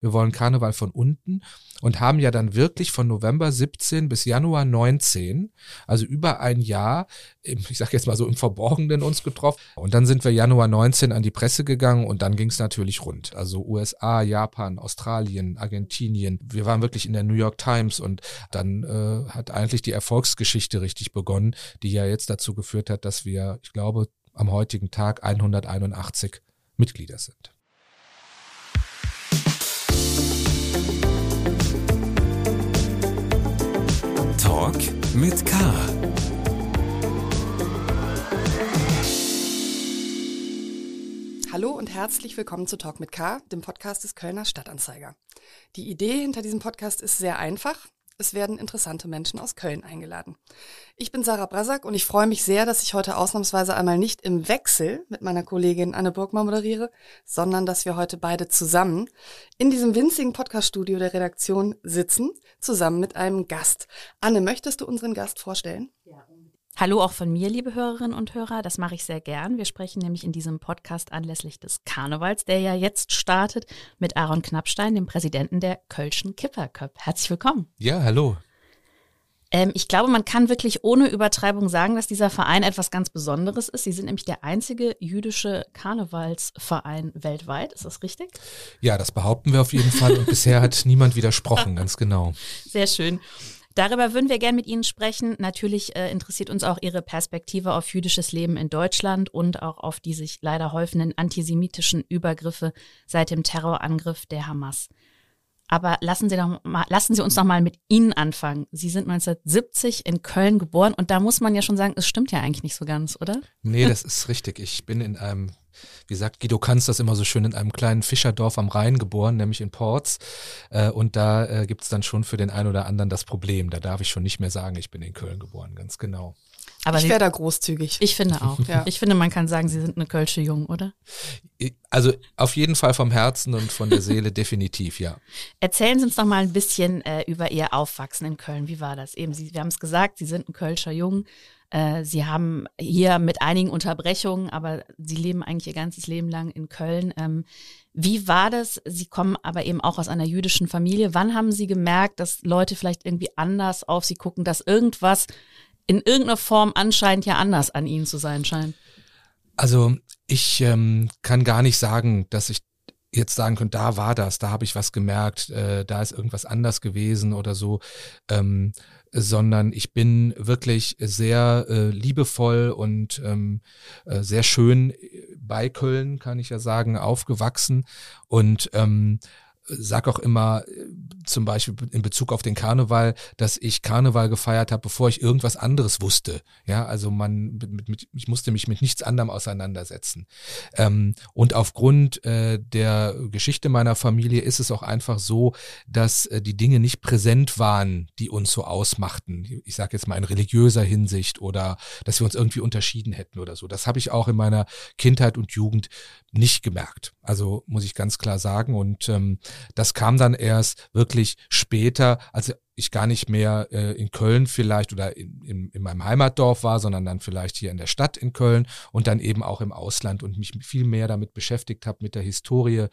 wir wollen Karneval von unten und haben ja dann wirklich von November 17 bis Januar 19, also über ein Jahr, ich sage jetzt mal so im Verborgenen uns getroffen. Und dann sind wir Januar 19 an die Presse gegangen und dann ging es natürlich rund. Also USA, Japan, Australien, Argentinien. Wir waren wirklich in der New York Times und dann äh, hat eigentlich die Erfolgsgeschichte richtig begonnen, die ja jetzt dazu geführt hat, dass wir, ich glaube, am heutigen Tag 181 Mitglieder sind. Talk mit K. Hallo und herzlich willkommen zu Talk mit K, dem Podcast des Kölner Stadtanzeiger. Die Idee hinter diesem Podcast ist sehr einfach. Es werden interessante Menschen aus Köln eingeladen. Ich bin Sarah Brasak und ich freue mich sehr, dass ich heute ausnahmsweise einmal nicht im Wechsel mit meiner Kollegin Anne Burgmann moderiere, sondern dass wir heute beide zusammen in diesem winzigen Podcaststudio der Redaktion sitzen, zusammen mit einem Gast. Anne, möchtest du unseren Gast vorstellen? Ja, Hallo auch von mir, liebe Hörerinnen und Hörer. Das mache ich sehr gern. Wir sprechen nämlich in diesem Podcast anlässlich des Karnevals, der ja jetzt startet, mit Aaron Knappstein, dem Präsidenten der Kölschen Kipperköp. Herzlich willkommen. Ja, hallo. Ähm, ich glaube, man kann wirklich ohne Übertreibung sagen, dass dieser Verein etwas ganz Besonderes ist. Sie sind nämlich der einzige jüdische Karnevalsverein weltweit. Ist das richtig? Ja, das behaupten wir auf jeden Fall. Und bisher hat niemand widersprochen, ganz genau. Sehr schön. Darüber würden wir gerne mit Ihnen sprechen. Natürlich äh, interessiert uns auch Ihre Perspektive auf jüdisches Leben in Deutschland und auch auf die sich leider häufenden antisemitischen Übergriffe seit dem Terrorangriff der Hamas. Aber lassen Sie, doch mal, lassen Sie uns noch mal mit Ihnen anfangen. Sie sind 1970 in Köln geboren und da muss man ja schon sagen, es stimmt ja eigentlich nicht so ganz, oder? Nee, das ist richtig. Ich bin in einem wie sagt Guido Kanz das immer so schön, in einem kleinen Fischerdorf am Rhein geboren, nämlich in Ports. Äh, und da äh, gibt es dann schon für den einen oder anderen das Problem. Da darf ich schon nicht mehr sagen, ich bin in Köln geboren, ganz genau. Aber ich wäre da großzügig. Ich finde auch. ja. Ich finde, man kann sagen, Sie sind eine Kölsche Jung, oder? Also auf jeden Fall vom Herzen und von der Seele definitiv, ja. Erzählen Sie uns noch mal ein bisschen äh, über Ihr Aufwachsen in Köln. Wie war das? Eben, Sie, wir haben es gesagt, Sie sind ein Kölscher Jung. Äh, sie haben hier mit einigen Unterbrechungen, aber sie leben eigentlich ihr ganzes Leben lang in Köln. Ähm, wie war das? Sie kommen aber eben auch aus einer jüdischen Familie. Wann haben Sie gemerkt, dass Leute vielleicht irgendwie anders auf Sie gucken, dass irgendwas in irgendeiner Form anscheinend ja anders an Ihnen zu sein scheint? Also ich ähm, kann gar nicht sagen, dass ich jetzt sagen könnte, da war das, da habe ich was gemerkt, äh, da ist irgendwas anders gewesen oder so. Ähm, sondern ich bin wirklich sehr äh, liebevoll und ähm, äh, sehr schön bei Köln, kann ich ja sagen, aufgewachsen und ähm, sag auch immer, zum Beispiel in Bezug auf den Karneval, dass ich Karneval gefeiert habe, bevor ich irgendwas anderes wusste. Ja, also man, mit, mit, ich musste mich mit nichts anderem auseinandersetzen. Ähm, und aufgrund äh, der Geschichte meiner Familie ist es auch einfach so, dass äh, die Dinge nicht präsent waren, die uns so ausmachten. Ich sage jetzt mal in religiöser Hinsicht oder dass wir uns irgendwie unterschieden hätten oder so. Das habe ich auch in meiner Kindheit und Jugend nicht gemerkt. Also muss ich ganz klar sagen. Und ähm, das kam dann erst wirklich später, als ich gar nicht mehr äh, in Köln vielleicht oder in, in, in meinem Heimatdorf war, sondern dann vielleicht hier in der Stadt in Köln und dann eben auch im Ausland und mich viel mehr damit beschäftigt habe, mit der Historie.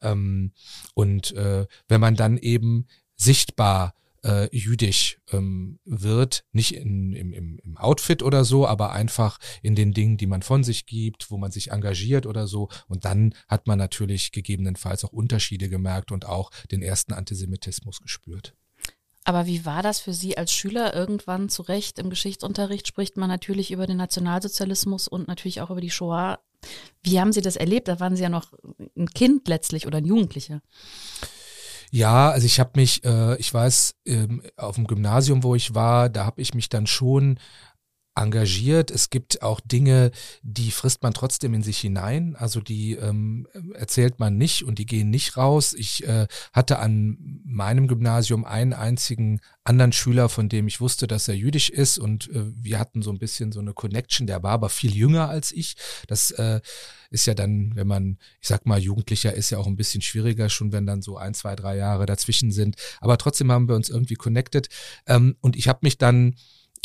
Ähm, und äh, wenn man dann eben sichtbar äh, jüdisch ähm, wird, nicht in, im, im, im Outfit oder so, aber einfach in den Dingen, die man von sich gibt, wo man sich engagiert oder so. Und dann hat man natürlich gegebenenfalls auch Unterschiede gemerkt und auch den ersten Antisemitismus gespürt. Aber wie war das für Sie als Schüler irgendwann zurecht? Im Geschichtsunterricht spricht man natürlich über den Nationalsozialismus und natürlich auch über die Shoah. Wie haben Sie das erlebt? Da waren Sie ja noch ein Kind letztlich oder ein Jugendlicher. Ja, also ich habe mich, äh, ich weiß, ähm, auf dem Gymnasium, wo ich war, da habe ich mich dann schon engagiert. Es gibt auch Dinge, die frisst man trotzdem in sich hinein. Also die ähm, erzählt man nicht und die gehen nicht raus. Ich äh, hatte an meinem Gymnasium einen einzigen anderen Schüler, von dem ich wusste, dass er jüdisch ist und äh, wir hatten so ein bisschen so eine Connection. Der war aber viel jünger als ich. Das äh, ist ja dann, wenn man, ich sag mal, Jugendlicher ist ja auch ein bisschen schwieriger, schon wenn dann so ein, zwei, drei Jahre dazwischen sind. Aber trotzdem haben wir uns irgendwie connected. Ähm, und ich habe mich dann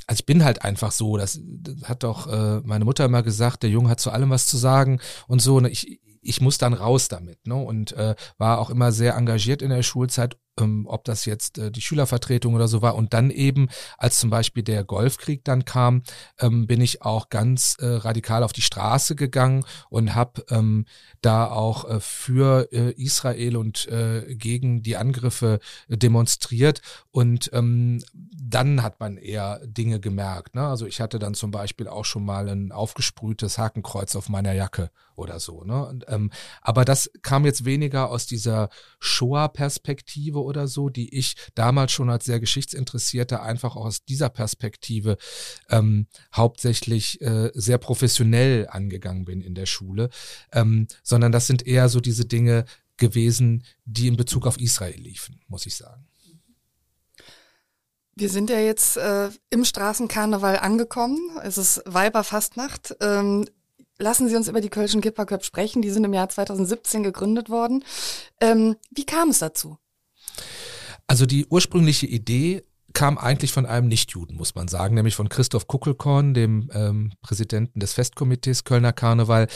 also ich bin halt einfach so, das, das hat doch äh, meine Mutter immer gesagt, der Junge hat zu allem was zu sagen und so. Und ich, ich muss dann raus damit. Ne? Und äh, war auch immer sehr engagiert in der Schulzeit ähm, ob das jetzt äh, die Schülervertretung oder so war. Und dann eben, als zum Beispiel der Golfkrieg dann kam, ähm, bin ich auch ganz äh, radikal auf die Straße gegangen und habe ähm, da auch äh, für äh, Israel und äh, gegen die Angriffe äh, demonstriert. Und ähm, dann hat man eher Dinge gemerkt. Ne? Also ich hatte dann zum Beispiel auch schon mal ein aufgesprühtes Hakenkreuz auf meiner Jacke oder so. Ne? Und, ähm, aber das kam jetzt weniger aus dieser Shoah-Perspektive oder so, die ich damals schon als sehr geschichtsinteressierter einfach auch aus dieser Perspektive ähm, hauptsächlich äh, sehr professionell angegangen bin in der Schule, ähm, sondern das sind eher so diese Dinge gewesen, die in Bezug auf Israel liefen, muss ich sagen. Wir sind ja jetzt äh, im Straßenkarneval angekommen. Es ist Weiberfastnacht. Ähm, lassen Sie uns über die Kölschen Kipperköp sprechen. Die sind im Jahr 2017 gegründet worden. Ähm, wie kam es dazu? Also die ursprüngliche Idee kam eigentlich von einem Nichtjuden, muss man sagen, nämlich von Christoph Kuckelkorn, dem ähm, Präsidenten des Festkomitees Kölner Karneval,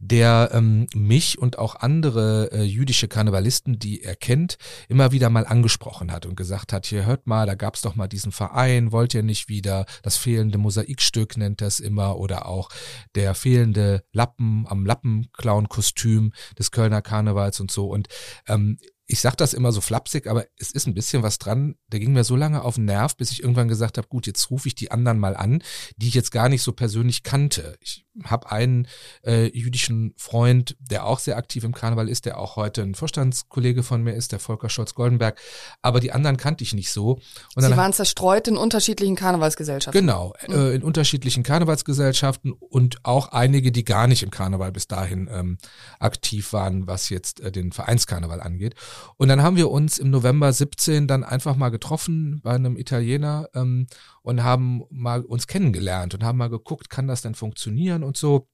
der ähm, mich und auch andere äh, jüdische Karnevalisten, die er kennt, immer wieder mal angesprochen hat und gesagt hat, hier hört mal, da gab's doch mal diesen Verein, wollt ihr nicht wieder, das fehlende Mosaikstück nennt das immer oder auch der fehlende Lappen am Lappenclown-Kostüm des Kölner Karnevals und so. Und ähm, ich sag das immer so flapsig, aber es ist ein bisschen was dran. Der ging mir so lange auf den Nerv, bis ich irgendwann gesagt habe, gut, jetzt rufe ich die anderen mal an, die ich jetzt gar nicht so persönlich kannte. Ich habe einen äh, jüdischen Freund, der auch sehr aktiv im Karneval ist, der auch heute ein Vorstandskollege von mir ist, der Volker Scholz-Goldenberg. Aber die anderen kannte ich nicht so. Und Sie waren zerstreut in unterschiedlichen Karnevalsgesellschaften. Genau, äh, in unterschiedlichen Karnevalsgesellschaften und auch einige, die gar nicht im Karneval bis dahin ähm, aktiv waren, was jetzt äh, den Vereinskarneval angeht. Und dann haben wir uns im November 17 dann einfach mal getroffen bei einem Italiener ähm, und haben mal uns kennengelernt und haben mal geguckt, kann das denn funktionieren und so.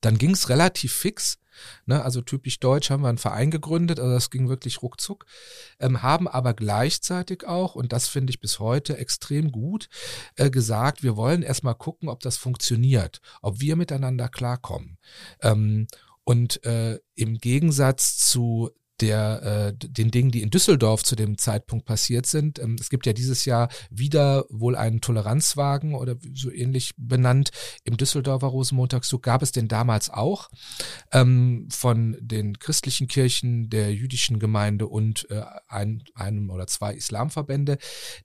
Dann ging es relativ fix. Ne, also typisch deutsch haben wir einen Verein gegründet, also das ging wirklich ruckzuck, ähm, haben aber gleichzeitig auch, und das finde ich bis heute extrem gut, äh, gesagt, wir wollen erstmal gucken, ob das funktioniert, ob wir miteinander klarkommen. Ähm, und äh, im Gegensatz zu der, äh, den Dingen, die in Düsseldorf zu dem Zeitpunkt passiert sind. Ähm, es gibt ja dieses Jahr wieder wohl einen Toleranzwagen oder so ähnlich benannt im Düsseldorfer Rosenmontagszug. Gab es den damals auch ähm, von den christlichen Kirchen, der jüdischen Gemeinde und äh, ein, einem oder zwei Islamverbände,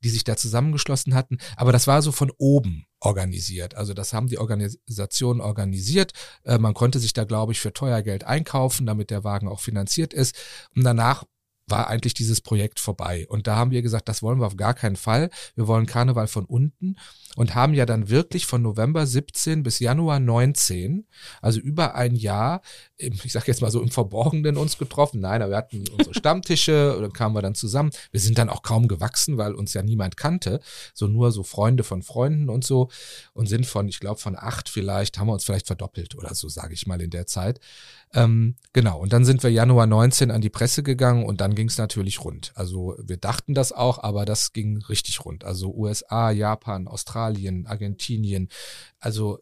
die sich da zusammengeschlossen hatten. Aber das war so von oben organisiert. Also das haben die Organisationen organisiert. Äh, man konnte sich da, glaube ich, für teuer Geld einkaufen, damit der Wagen auch finanziert ist. Und danach war eigentlich dieses Projekt vorbei. Und da haben wir gesagt, das wollen wir auf gar keinen Fall. Wir wollen Karneval von unten und haben ja dann wirklich von November 17 bis Januar 19, also über ein Jahr, ich sag jetzt mal so im Verborgenen uns getroffen. Nein, aber wir hatten unsere Stammtische und dann kamen wir dann zusammen. Wir sind dann auch kaum gewachsen, weil uns ja niemand kannte, so nur so Freunde von Freunden und so und sind von, ich glaube, von acht vielleicht, haben wir uns vielleicht verdoppelt oder so, sage ich mal in der Zeit. Ähm, genau, und dann sind wir Januar 19 an die Presse gegangen und dann ging es natürlich rund. Also wir dachten das auch, aber das ging richtig rund. Also USA, Japan, Australien, Argentinien, also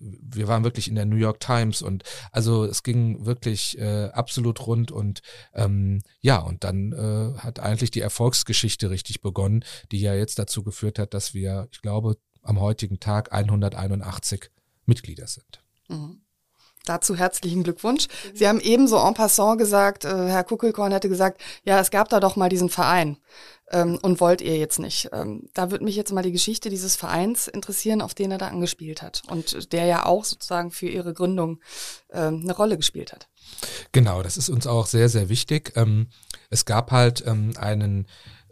wir waren wirklich in der New York Times und also es ging wirklich äh, absolut rund und ähm, ja, und dann äh, hat eigentlich die Erfolgsgeschichte richtig begonnen, die ja jetzt dazu geführt hat, dass wir, ich glaube, am heutigen Tag 181 Mitglieder sind. Mhm. Dazu herzlichen Glückwunsch. Sie haben ebenso en passant gesagt, äh, Herr Kuckelkorn hätte gesagt, ja, es gab da doch mal diesen Verein ähm, und wollt ihr jetzt nicht. Ähm, da würde mich jetzt mal die Geschichte dieses Vereins interessieren, auf den er da angespielt hat und der ja auch sozusagen für ihre Gründung ähm, eine Rolle gespielt hat. Genau, das ist uns auch sehr, sehr wichtig. Ähm, es gab halt ähm, einen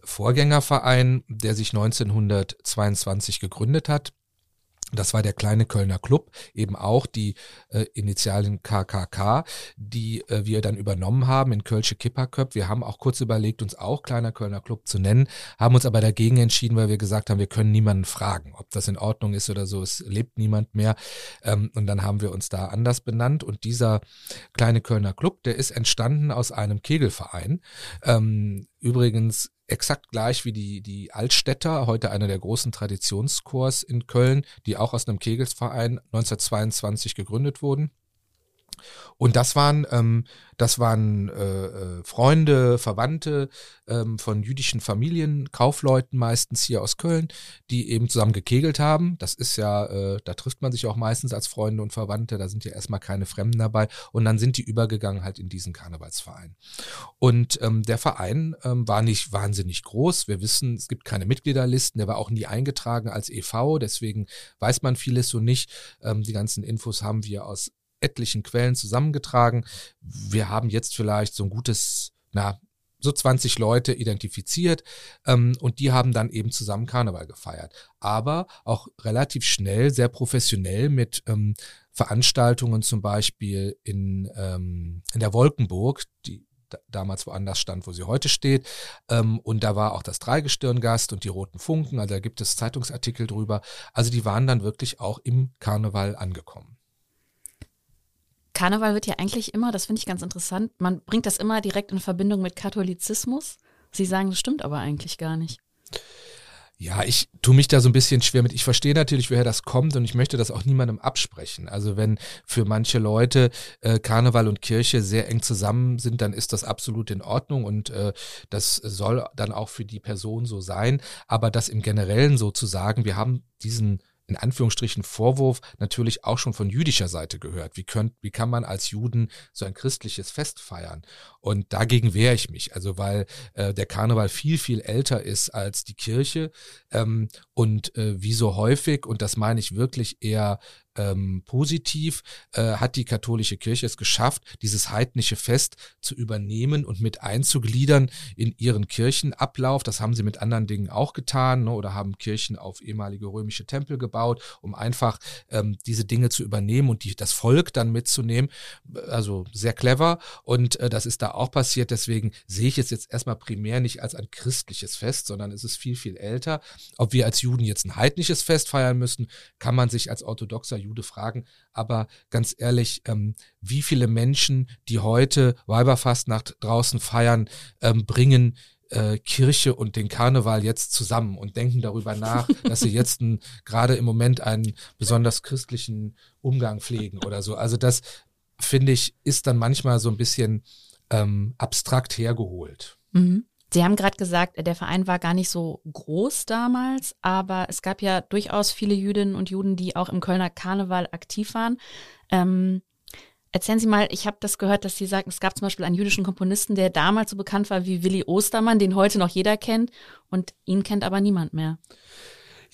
Vorgängerverein, der sich 1922 gegründet hat das war der kleine Kölner Club, eben auch die äh, Initialien KKK, die äh, wir dann übernommen haben in Kölsche Kipperköp. Wir haben auch kurz überlegt, uns auch kleiner Kölner Club zu nennen, haben uns aber dagegen entschieden, weil wir gesagt haben, wir können niemanden fragen, ob das in Ordnung ist oder so. Es lebt niemand mehr. Ähm, und dann haben wir uns da anders benannt. Und dieser kleine Kölner Club, der ist entstanden aus einem Kegelverein. Ähm, übrigens exakt gleich wie die, die Altstädter, heute einer der großen Traditionschors in Köln, die auch aus einem Kegelsverein 1922 gegründet wurden. Und das waren, ähm, das waren äh, äh, Freunde, Verwandte ähm, von jüdischen Familien, Kaufleuten meistens hier aus Köln, die eben zusammen gekegelt haben. Das ist ja, äh, da trifft man sich auch meistens als Freunde und Verwandte, da sind ja erstmal keine Fremden dabei. Und dann sind die übergegangen halt in diesen Karnevalsverein. Und ähm, der Verein ähm, war nicht wahnsinnig groß. Wir wissen, es gibt keine Mitgliederlisten, der war auch nie eingetragen als EV, deswegen weiß man vieles so nicht. Ähm, die ganzen Infos haben wir aus etlichen Quellen zusammengetragen. Wir haben jetzt vielleicht so ein gutes, na, so 20 Leute identifiziert ähm, und die haben dann eben zusammen Karneval gefeiert. Aber auch relativ schnell, sehr professionell mit ähm, Veranstaltungen zum Beispiel in, ähm, in der Wolkenburg, die damals woanders stand, wo sie heute steht. Ähm, und da war auch das Dreigestirngast und die Roten Funken, also da gibt es Zeitungsartikel drüber. Also die waren dann wirklich auch im Karneval angekommen. Karneval wird ja eigentlich immer, das finde ich ganz interessant, man bringt das immer direkt in Verbindung mit Katholizismus. Sie sagen, das stimmt aber eigentlich gar nicht. Ja, ich tue mich da so ein bisschen schwer mit. Ich verstehe natürlich, woher das kommt und ich möchte das auch niemandem absprechen. Also wenn für manche Leute äh, Karneval und Kirche sehr eng zusammen sind, dann ist das absolut in Ordnung und äh, das soll dann auch für die Person so sein. Aber das im Generellen so zu sagen, wir haben diesen in Anführungsstrichen Vorwurf natürlich auch schon von jüdischer Seite gehört. Wie, könnt, wie kann man als Juden so ein christliches Fest feiern? Und dagegen wehre ich mich, also weil äh, der Karneval viel, viel älter ist als die Kirche ähm, und äh, wie so häufig, und das meine ich wirklich eher ähm, positiv äh, hat die katholische Kirche es geschafft, dieses heidnische Fest zu übernehmen und mit einzugliedern in ihren Kirchenablauf. Das haben sie mit anderen Dingen auch getan ne, oder haben Kirchen auf ehemalige römische Tempel gebaut, um einfach ähm, diese Dinge zu übernehmen und die, das Volk dann mitzunehmen. Also sehr clever und äh, das ist da auch passiert. Deswegen sehe ich es jetzt erstmal primär nicht als ein christliches Fest, sondern es ist viel, viel älter. Ob wir als Juden jetzt ein heidnisches Fest feiern müssen, kann man sich als orthodoxer Jude fragen. Aber ganz ehrlich, ähm, wie viele Menschen, die heute Weiberfastnacht draußen feiern, ähm, bringen äh, Kirche und den Karneval jetzt zusammen und denken darüber nach, dass sie jetzt gerade im Moment einen besonders christlichen Umgang pflegen oder so. Also das finde ich ist dann manchmal so ein bisschen ähm, abstrakt hergeholt. Mhm. Sie haben gerade gesagt, der Verein war gar nicht so groß damals, aber es gab ja durchaus viele Jüdinnen und Juden, die auch im Kölner Karneval aktiv waren. Ähm, erzählen Sie mal, ich habe das gehört, dass Sie sagten, es gab zum Beispiel einen jüdischen Komponisten, der damals so bekannt war wie Willi Ostermann, den heute noch jeder kennt und ihn kennt aber niemand mehr.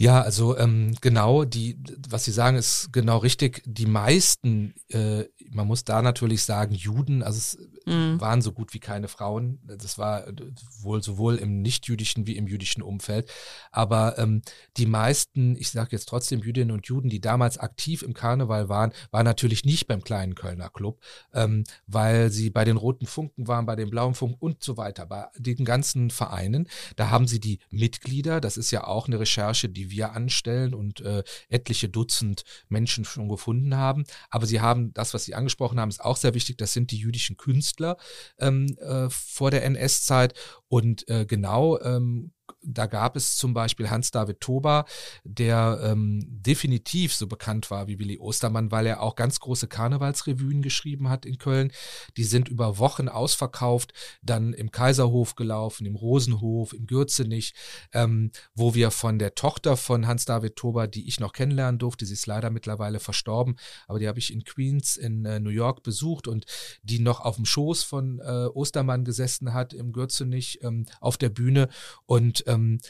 Ja, also ähm, genau, die, was Sie sagen, ist genau richtig. Die meisten, äh, man muss da natürlich sagen, Juden, also es mhm. waren so gut wie keine Frauen. Das war äh, wohl sowohl im nichtjüdischen wie im jüdischen Umfeld. Aber ähm, die meisten, ich sage jetzt trotzdem Jüdinnen und Juden, die damals aktiv im Karneval waren, waren natürlich nicht beim kleinen Kölner Club, ähm, weil sie bei den Roten Funken waren, bei den Blauen Funken und so weiter, bei den ganzen Vereinen. Da haben sie die Mitglieder, das ist ja auch eine Recherche, die wir anstellen und äh, etliche Dutzend Menschen schon gefunden haben. Aber sie haben das, was Sie angesprochen haben, ist auch sehr wichtig. Das sind die jüdischen Künstler ähm, äh, vor der NS-Zeit. Und äh, genau ähm, da gab es zum Beispiel Hans-David Toba, der ähm, definitiv so bekannt war wie Willi Ostermann, weil er auch ganz große Karnevalsrevuen geschrieben hat in Köln. Die sind über Wochen ausverkauft, dann im Kaiserhof gelaufen, im Rosenhof, im Gürzenich, ähm, wo wir von der Tochter von Hans-David Toba, die ich noch kennenlernen durfte, sie ist leider mittlerweile verstorben, aber die habe ich in Queens in äh, New York besucht und die noch auf dem Schoß von äh, Ostermann gesessen hat im Gürzenich ähm, auf der Bühne und ähm,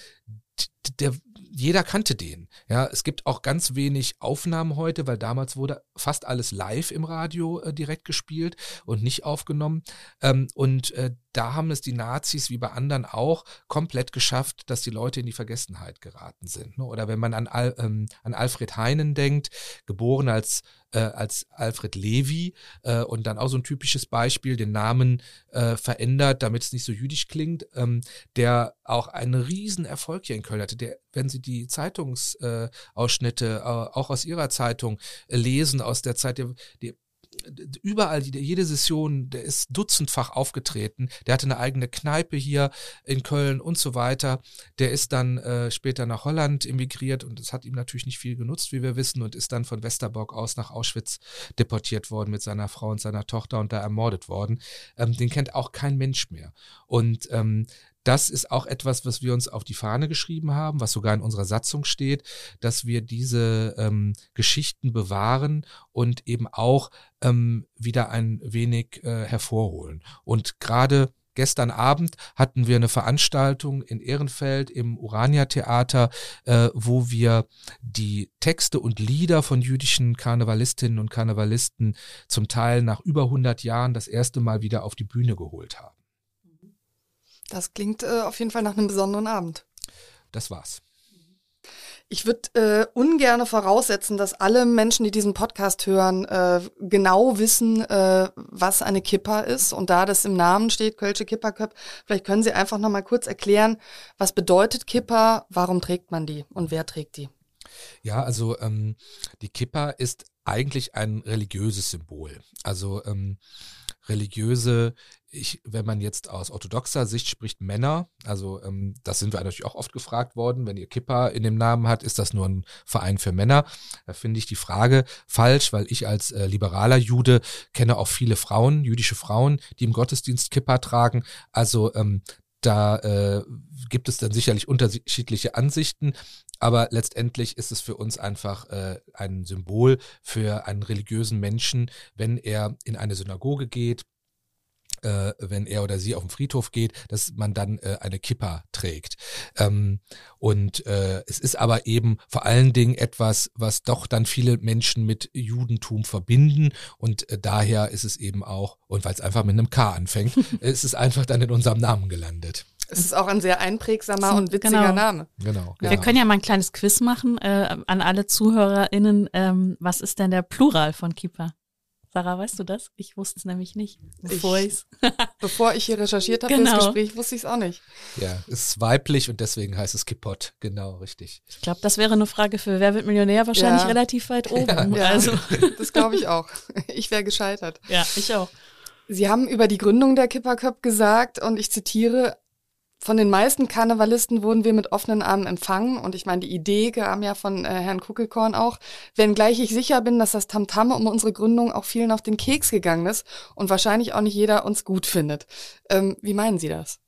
der, jeder kannte den. Ja, es gibt auch ganz wenig Aufnahmen heute, weil damals wurde fast alles live im Radio äh, direkt gespielt und nicht aufgenommen. Ähm, und äh, da haben es die Nazis wie bei anderen auch komplett geschafft, dass die Leute in die Vergessenheit geraten sind. Ne? Oder wenn man an, Al, ähm, an Alfred Heinen denkt, geboren als, äh, als Alfred Levi äh, und dann auch so ein typisches Beispiel, den Namen äh, verändert, damit es nicht so jüdisch klingt, ähm, der auch einen riesen Erfolg hier in Köln hatte. Der, wenn Sie die Zeitungsausschnitte äh, auch aus Ihrer Zeitung äh, lesen, aus der Zeit, die, die überall, jede Session, der ist dutzendfach aufgetreten. Der hatte eine eigene Kneipe hier in Köln und so weiter. Der ist dann äh, später nach Holland emigriert und es hat ihm natürlich nicht viel genutzt, wie wir wissen, und ist dann von Westerbork aus nach Auschwitz deportiert worden mit seiner Frau und seiner Tochter und da ermordet worden. Ähm, den kennt auch kein Mensch mehr. Und ähm, das ist auch etwas, was wir uns auf die Fahne geschrieben haben, was sogar in unserer Satzung steht, dass wir diese ähm, Geschichten bewahren und eben auch ähm, wieder ein wenig äh, hervorholen. Und gerade Gestern Abend hatten wir eine Veranstaltung in Ehrenfeld im Urania Theater, äh, wo wir die Texte und Lieder von jüdischen Karnevalistinnen und Karnevalisten zum Teil nach über 100 Jahren das erste Mal wieder auf die Bühne geholt haben. Das klingt äh, auf jeden Fall nach einem besonderen Abend. Das war's. Ich würde äh, ungern voraussetzen, dass alle Menschen, die diesen Podcast hören, äh, genau wissen, äh, was eine Kippa ist. Und da das im Namen steht, Kölsche Kippa-Köp, vielleicht können Sie einfach nochmal kurz erklären, was bedeutet Kippa, warum trägt man die und wer trägt die? Ja, also ähm, die Kippa ist eigentlich ein religiöses Symbol. Also ähm, religiöse, ich, wenn man jetzt aus orthodoxer Sicht spricht, Männer, also ähm, das sind wir natürlich auch oft gefragt worden, wenn ihr Kippa in dem Namen hat, ist das nur ein Verein für Männer? Da finde ich die Frage falsch, weil ich als äh, liberaler Jude kenne auch viele Frauen, jüdische Frauen, die im Gottesdienst Kippa tragen. Also ähm, da äh, gibt es dann sicherlich unterschiedliche Ansichten, aber letztendlich ist es für uns einfach äh, ein Symbol für einen religiösen Menschen, wenn er in eine Synagoge geht, äh, wenn er oder sie auf den Friedhof geht, dass man dann äh, eine Kippa trägt. Ähm, und äh, es ist aber eben vor allen Dingen etwas, was doch dann viele Menschen mit Judentum verbinden und äh, daher ist es eben auch, und weil es einfach mit einem K anfängt, ist es einfach dann in unserem Namen gelandet. Es ist auch ein sehr einprägsamer und witziger genau. Name. Genau, Wir genau. können ja mal ein kleines Quiz machen äh, an alle ZuhörerInnen. Ähm, was ist denn der Plural von Kippa? Sarah, weißt du das? Ich wusste es nämlich nicht. Bevor Ich- ich's. Bevor ich hier recherchiert habe Genau. das Gespräch, wusste ich es auch nicht. Ja, es ist weiblich und deswegen heißt es Kippot. Genau, richtig. Ich glaube, das wäre eine Frage für Wer wird Millionär wahrscheinlich Ja. relativ weit oben. Ja, Also, das glaube ich auch. Ich wäre gescheitert. ja, ich auch. Sie haben über die Gründung der Kippa Cup gesagt, und ich zitiere, von den meisten Karnevalisten wurden wir mit offenen Armen empfangen. Und ich meine, die Idee kam ja von äh, Herrn Kuckelkorn auch. Wenngleich ich sicher bin, dass das Tamtam um unsere Gründung auch vielen auf den Keks gegangen ist und wahrscheinlich auch nicht jeder uns gut findet. Ähm, wie meinen Sie das?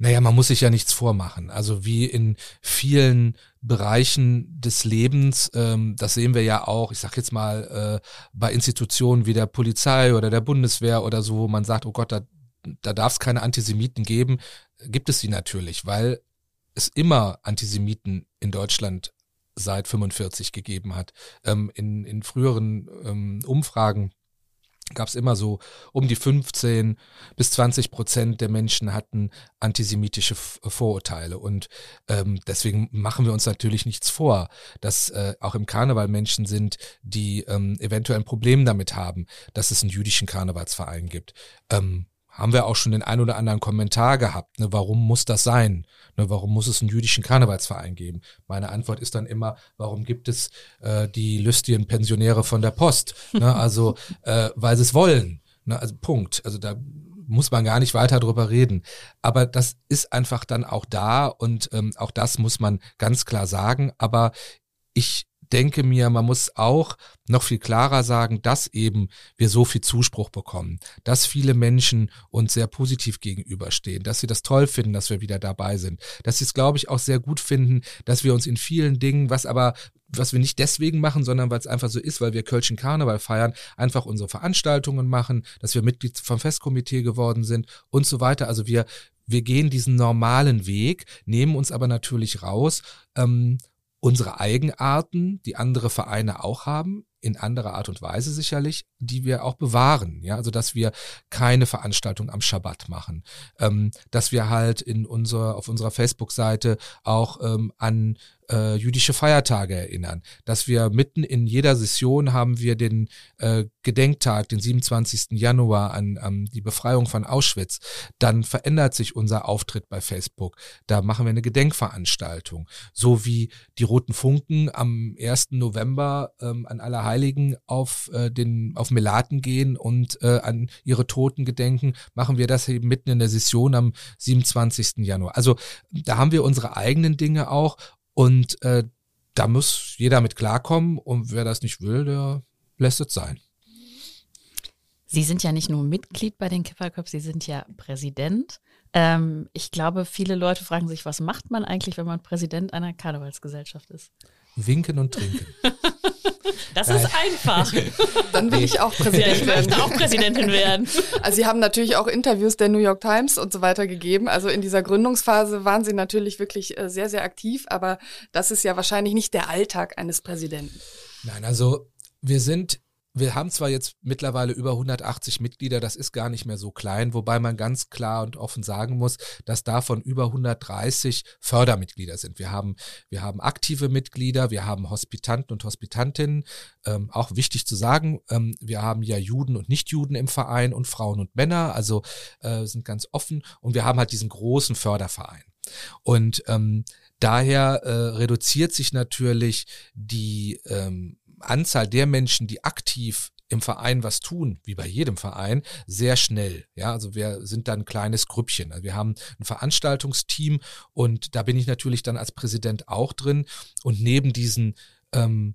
Naja, man muss sich ja nichts vormachen. Also wie in vielen Bereichen des Lebens, ähm, das sehen wir ja auch, ich sag jetzt mal, äh, bei Institutionen wie der Polizei oder der Bundeswehr oder so, wo man sagt, oh Gott, da, da darf es keine Antisemiten geben, gibt es sie natürlich, weil es immer Antisemiten in Deutschland seit 45 gegeben hat. Ähm, in, in früheren ähm, Umfragen gab es immer so um die 15 bis 20 Prozent der Menschen hatten antisemitische Vorurteile. Und ähm, deswegen machen wir uns natürlich nichts vor, dass äh, auch im Karneval Menschen sind, die ähm, eventuell ein Problem damit haben, dass es einen jüdischen Karnevalsverein gibt. Ähm, haben wir auch schon den ein oder anderen Kommentar gehabt. Ne, warum muss das sein? Ne, warum muss es einen jüdischen Karnevalsverein geben? Meine Antwort ist dann immer, warum gibt es äh, die lustigen Pensionäre von der Post? Ne, also, äh, weil sie es wollen. Ne, also Punkt. Also da muss man gar nicht weiter drüber reden. Aber das ist einfach dann auch da und ähm, auch das muss man ganz klar sagen. Aber ich denke mir, man muss auch noch viel klarer sagen, dass eben wir so viel Zuspruch bekommen, dass viele Menschen uns sehr positiv gegenüberstehen, dass sie das toll finden, dass wir wieder dabei sind, dass sie es, glaube ich, auch sehr gut finden, dass wir uns in vielen Dingen, was aber was wir nicht deswegen machen, sondern weil es einfach so ist, weil wir Kölschen Karneval feiern, einfach unsere Veranstaltungen machen, dass wir Mitglied vom Festkomitee geworden sind und so weiter. Also wir, wir gehen diesen normalen Weg, nehmen uns aber natürlich raus, ähm, unsere Eigenarten, die andere Vereine auch haben, in anderer Art und Weise sicherlich, die wir auch bewahren. Ja, also dass wir keine Veranstaltung am Schabbat machen, ähm, dass wir halt in unserer auf unserer Facebook-Seite auch ähm, an äh, jüdische Feiertage erinnern, dass wir mitten in jeder Session haben wir den äh, Gedenktag, den 27. Januar an, an die Befreiung von Auschwitz. Dann verändert sich unser Auftritt bei Facebook. Da machen wir eine Gedenkveranstaltung, so wie die Roten Funken am 1. November ähm, an Allerheiligen auf äh, den auf auf Melaten gehen und äh, an ihre Toten gedenken, machen wir das eben mitten in der Session am 27. Januar. Also da haben wir unsere eigenen Dinge auch und äh, da muss jeder mit klarkommen und wer das nicht will, der lässt es sein. Sie sind ja nicht nur Mitglied bei den Kipperköpfen, Sie sind ja Präsident. Ähm, ich glaube, viele Leute fragen sich, was macht man eigentlich, wenn man Präsident einer Karnevalsgesellschaft ist? Winken und trinken. Das ist einfach. Dann will ich auch Präsident Ich werden. möchte auch Präsidentin werden. Also Sie haben natürlich auch Interviews der New York Times und so weiter gegeben. Also in dieser Gründungsphase waren Sie natürlich wirklich äh, sehr, sehr aktiv, aber das ist ja wahrscheinlich nicht der Alltag eines Präsidenten. Nein, also wir sind wir haben zwar jetzt mittlerweile über 180 Mitglieder, das ist gar nicht mehr so klein, wobei man ganz klar und offen sagen muss, dass davon über 130 Fördermitglieder sind. Wir haben, wir haben aktive Mitglieder, wir haben Hospitanten und Hospitantinnen, ähm, auch wichtig zu sagen, ähm, wir haben ja Juden und Nichtjuden im Verein und Frauen und Männer, also äh, sind ganz offen und wir haben halt diesen großen Förderverein. Und ähm, daher äh, reduziert sich natürlich die ähm, Anzahl der Menschen, die aktiv im Verein was tun, wie bei jedem Verein, sehr schnell. Ja, also wir sind dann ein kleines Grüppchen. Also wir haben ein Veranstaltungsteam und da bin ich natürlich dann als Präsident auch drin. Und neben diesen ähm,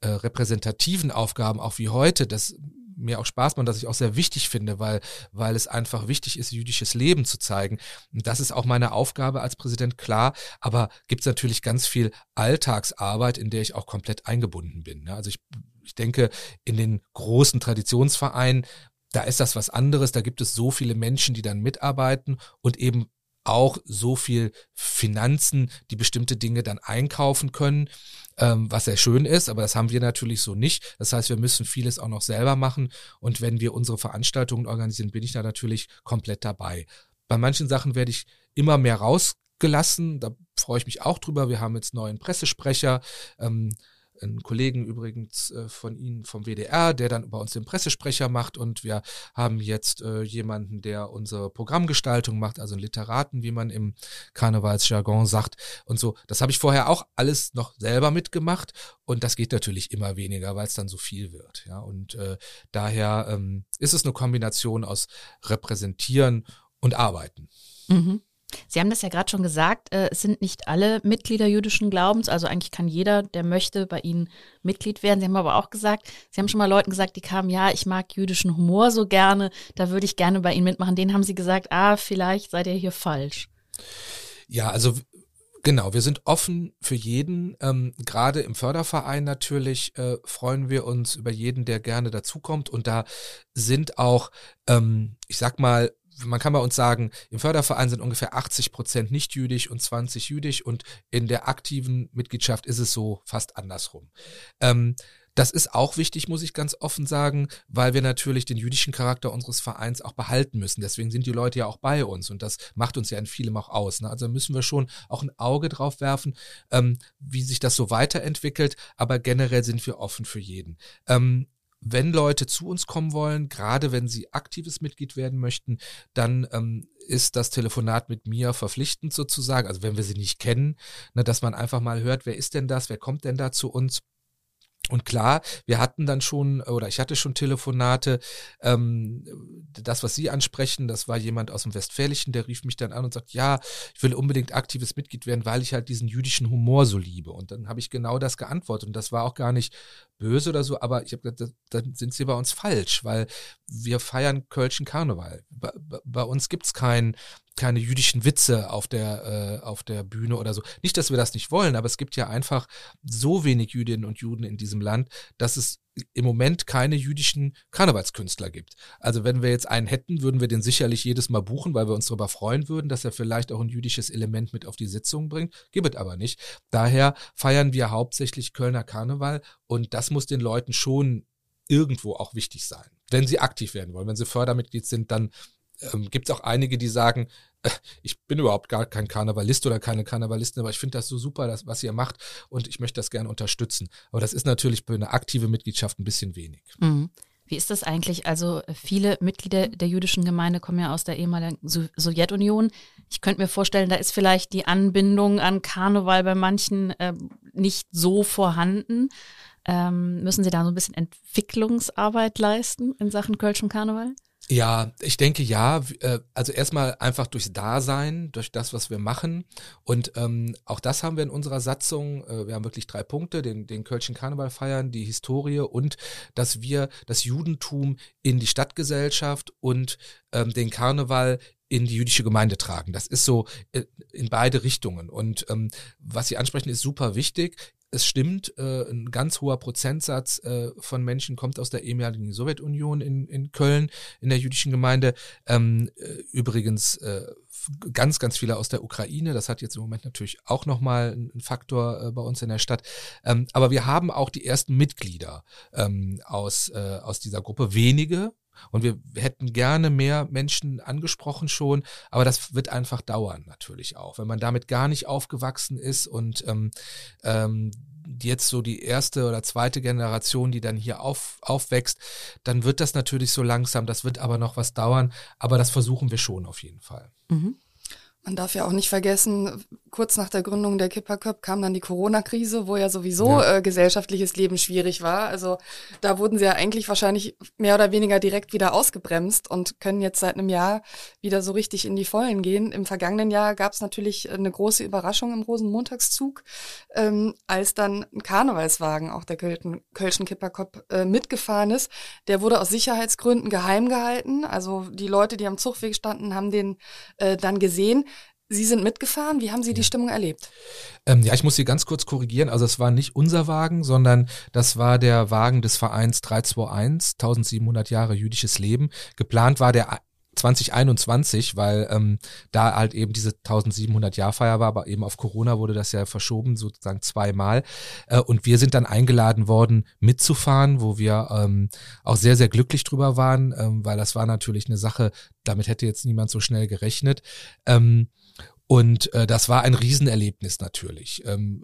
äh, repräsentativen Aufgaben, auch wie heute, das mir auch Spaß macht, dass ich auch sehr wichtig finde, weil, weil es einfach wichtig ist, jüdisches Leben zu zeigen. Und das ist auch meine Aufgabe als Präsident, klar. Aber gibt es natürlich ganz viel Alltagsarbeit, in der ich auch komplett eingebunden bin. Ne? Also ich, ich denke, in den großen Traditionsvereinen, da ist das was anderes. Da gibt es so viele Menschen, die dann mitarbeiten und eben auch so viel Finanzen, die bestimmte Dinge dann einkaufen können, ähm, was sehr schön ist, aber das haben wir natürlich so nicht. Das heißt, wir müssen vieles auch noch selber machen und wenn wir unsere Veranstaltungen organisieren, bin ich da natürlich komplett dabei. Bei manchen Sachen werde ich immer mehr rausgelassen, da freue ich mich auch drüber. Wir haben jetzt neuen Pressesprecher. Ähm, einen Kollegen übrigens äh, von Ihnen vom WDR, der dann bei uns den Pressesprecher macht und wir haben jetzt äh, jemanden, der unsere Programmgestaltung macht, also einen Literaten, wie man im Karnevalsjargon sagt und so. Das habe ich vorher auch alles noch selber mitgemacht und das geht natürlich immer weniger, weil es dann so viel wird. Ja, und äh, daher ähm, ist es eine Kombination aus repräsentieren und arbeiten. Mhm. Sie haben das ja gerade schon gesagt, äh, es sind nicht alle Mitglieder jüdischen Glaubens, also eigentlich kann jeder, der möchte, bei Ihnen Mitglied werden. Sie haben aber auch gesagt, Sie haben schon mal Leuten gesagt, die kamen, ja, ich mag jüdischen Humor so gerne, da würde ich gerne bei Ihnen mitmachen. Denen haben Sie gesagt, ah, vielleicht seid ihr hier falsch. Ja, also Genau, wir sind offen für jeden. Ähm, Gerade im Förderverein natürlich äh, freuen wir uns über jeden, der gerne dazukommt. Und da sind auch, ähm, ich sag mal, man kann bei uns sagen, im Förderverein sind ungefähr 80 Prozent nicht jüdisch und 20 jüdisch und in der aktiven Mitgliedschaft ist es so fast andersrum. Ähm, das ist auch wichtig, muss ich ganz offen sagen, weil wir natürlich den jüdischen Charakter unseres Vereins auch behalten müssen. Deswegen sind die Leute ja auch bei uns und das macht uns ja in vielem auch aus. Ne? Also müssen wir schon auch ein Auge drauf werfen, ähm, wie sich das so weiterentwickelt. Aber generell sind wir offen für jeden. Ähm, wenn Leute zu uns kommen wollen, gerade wenn sie aktives Mitglied werden möchten, dann ähm, ist das Telefonat mit mir verpflichtend sozusagen. Also wenn wir sie nicht kennen, ne, dass man einfach mal hört, wer ist denn das, wer kommt denn da zu uns? Und klar, wir hatten dann schon, oder ich hatte schon Telefonate, ähm, das, was Sie ansprechen, das war jemand aus dem Westfälischen, der rief mich dann an und sagt, ja, ich will unbedingt aktives Mitglied werden, weil ich halt diesen jüdischen Humor so liebe. Und dann habe ich genau das geantwortet. Und das war auch gar nicht böse oder so, aber ich habe gesagt, dann sind Sie bei uns falsch, weil wir feiern Kölschen Karneval. Bei, bei uns gibt's kein keine jüdischen Witze auf der, äh, auf der Bühne oder so. Nicht, dass wir das nicht wollen, aber es gibt ja einfach so wenig Jüdinnen und Juden in diesem Land, dass es im Moment keine jüdischen Karnevalskünstler gibt. Also wenn wir jetzt einen hätten, würden wir den sicherlich jedes Mal buchen, weil wir uns darüber freuen würden, dass er vielleicht auch ein jüdisches Element mit auf die Sitzung bringt. Gibt es aber nicht. Daher feiern wir hauptsächlich Kölner Karneval und das muss den Leuten schon irgendwo auch wichtig sein, wenn sie aktiv werden wollen. Wenn sie Fördermitglied sind, dann ähm, gibt es auch einige, die sagen, äh, ich bin überhaupt gar kein Karnevalist oder keine Karnevalistin, aber ich finde das so super, das, was ihr macht und ich möchte das gerne unterstützen. Aber das ist natürlich für eine aktive Mitgliedschaft ein bisschen wenig. Mhm. Wie ist das eigentlich? Also viele Mitglieder der jüdischen Gemeinde kommen ja aus der ehemaligen Sowjetunion. Ich könnte mir vorstellen, da ist vielleicht die Anbindung an Karneval bei manchen äh, nicht so vorhanden. Ähm, müssen Sie da so ein bisschen Entwicklungsarbeit leisten in Sachen Kölschem Karneval? Ja, ich denke ja. Äh, also erstmal einfach durchs Dasein, durch das, was wir machen. Und ähm, auch das haben wir in unserer Satzung. Äh, wir haben wirklich drei Punkte, den, den Kölschen Karneval feiern, die Historie und dass wir das Judentum in die Stadtgesellschaft und ähm, den Karneval in die jüdische Gemeinde tragen. Das ist so äh, in beide Richtungen. Und ähm, was Sie ansprechen, ist super wichtig es stimmt, äh, ein ganz hoher Prozentsatz äh, von Menschen kommt aus der ehemaligen Sowjetunion in, in Köln, in der jüdischen Gemeinde. Ähm, äh, übrigens äh, ganz, ganz viele aus der Ukraine. Das hat jetzt im Moment natürlich auch nochmal einen Faktor äh, bei uns in der Stadt. Ähm, aber wir haben auch die ersten Mitglieder ähm, aus, äh, aus dieser Gruppe. Wenige, und wir hätten gerne mehr Menschen angesprochen schon, aber das wird einfach dauern natürlich auch. Wenn man damit gar nicht aufgewachsen ist und ähm, ähm, jetzt so die erste oder zweite Generation, die dann hier auf, aufwächst, dann wird das natürlich so langsam. Das wird aber noch was dauern, aber das versuchen wir schon auf jeden Fall. Mhm. Man darf ja auch nicht vergessen, kurz nach der Gründung der Kipper Cup kam dann die Corona-Krise, wo ja sowieso ja. Äh, gesellschaftliches Leben schwierig war. Also da wurden sie ja eigentlich wahrscheinlich mehr oder weniger direkt wieder ausgebremst und können jetzt seit einem Jahr wieder so richtig in die Vollen gehen. Im vergangenen Jahr gab es natürlich eine große Überraschung im Rosenmontagszug, ähm, als dann ein Karnevalswagen, auch der Köln, Kölschen Kipper Cup, äh, mitgefahren ist. Der wurde aus Sicherheitsgründen geheim gehalten. Also die Leute, die am Zugweg standen, haben den äh, dann gesehen. Sie sind mitgefahren. Wie haben Sie die Stimmung erlebt? Ähm, ja, ich muss Sie ganz kurz korrigieren. Also es war nicht unser Wagen, sondern das war der Wagen des Vereins 321, 1700 Jahre jüdisches Leben. Geplant war der 2021, weil ähm, da halt eben diese 1700 Jahrfeier war, aber eben auf Corona wurde das ja verschoben, sozusagen zweimal. Äh, und wir sind dann eingeladen worden, mitzufahren, wo wir ähm, auch sehr, sehr glücklich drüber waren, ähm, weil das war natürlich eine Sache, damit hätte jetzt niemand so schnell gerechnet. Ähm, und äh, das war ein Riesenerlebnis natürlich. Ähm,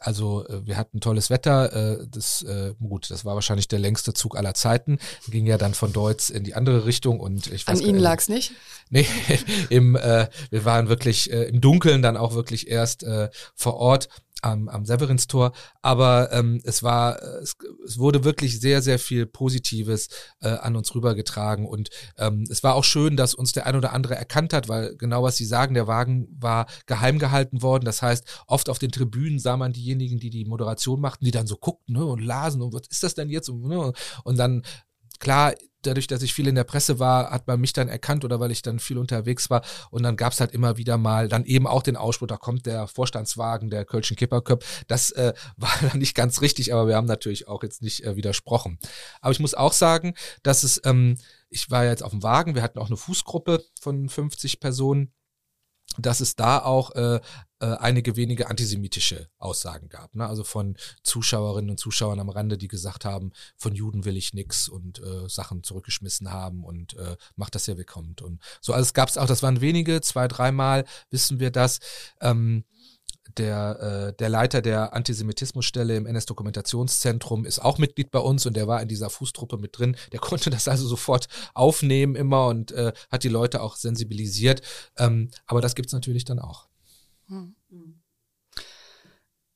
also äh, wir hatten tolles Wetter. Äh, das äh, gut, das war wahrscheinlich der längste Zug aller Zeiten. Ging ja dann von Deutz in die andere Richtung und ich weiß, An Ihnen lag's nicht? Nee, im, äh, wir waren wirklich äh, im Dunkeln dann auch wirklich erst äh, vor Ort am, am Severinstor, aber ähm, es war, es, es wurde wirklich sehr, sehr viel Positives äh, an uns rübergetragen. Und ähm, es war auch schön, dass uns der ein oder andere erkannt hat, weil genau was Sie sagen, der Wagen war geheim gehalten worden. Das heißt, oft auf den Tribünen sah man diejenigen, die die Moderation machten, die dann so guckten ne, und lasen und was ist das denn jetzt? Und, ne, und dann klar, dadurch, dass ich viel in der Presse war, hat man mich dann erkannt oder weil ich dann viel unterwegs war. Und dann gab's halt immer wieder mal dann eben auch den Ausspruch, da kommt der Vorstandswagen der Kölschen Kipperköp. Das äh, war dann nicht ganz richtig, aber wir haben natürlich auch jetzt nicht äh, widersprochen. Aber ich muss auch sagen, dass es, ähm, ich war jetzt auf dem Wagen, wir hatten auch eine Fußgruppe von 50 Personen dass es da auch äh, äh, einige wenige antisemitische Aussagen gab. Ne? Also von Zuschauerinnen und Zuschauern am Rande, die gesagt haben, von Juden will ich nix und äh, Sachen zurückgeschmissen haben und äh, macht das ja willkommen. Und so, also es gab es auch, das waren wenige, zwei, dreimal wissen wir das. Ähm, der, äh, der Leiter der Antisemitismusstelle im NS-Dokumentationszentrum ist auch Mitglied bei uns und der war in dieser Fußtruppe mit drin. Der konnte das also sofort aufnehmen immer und äh, hat die Leute auch sensibilisiert. Ähm, aber das gibt's natürlich dann auch.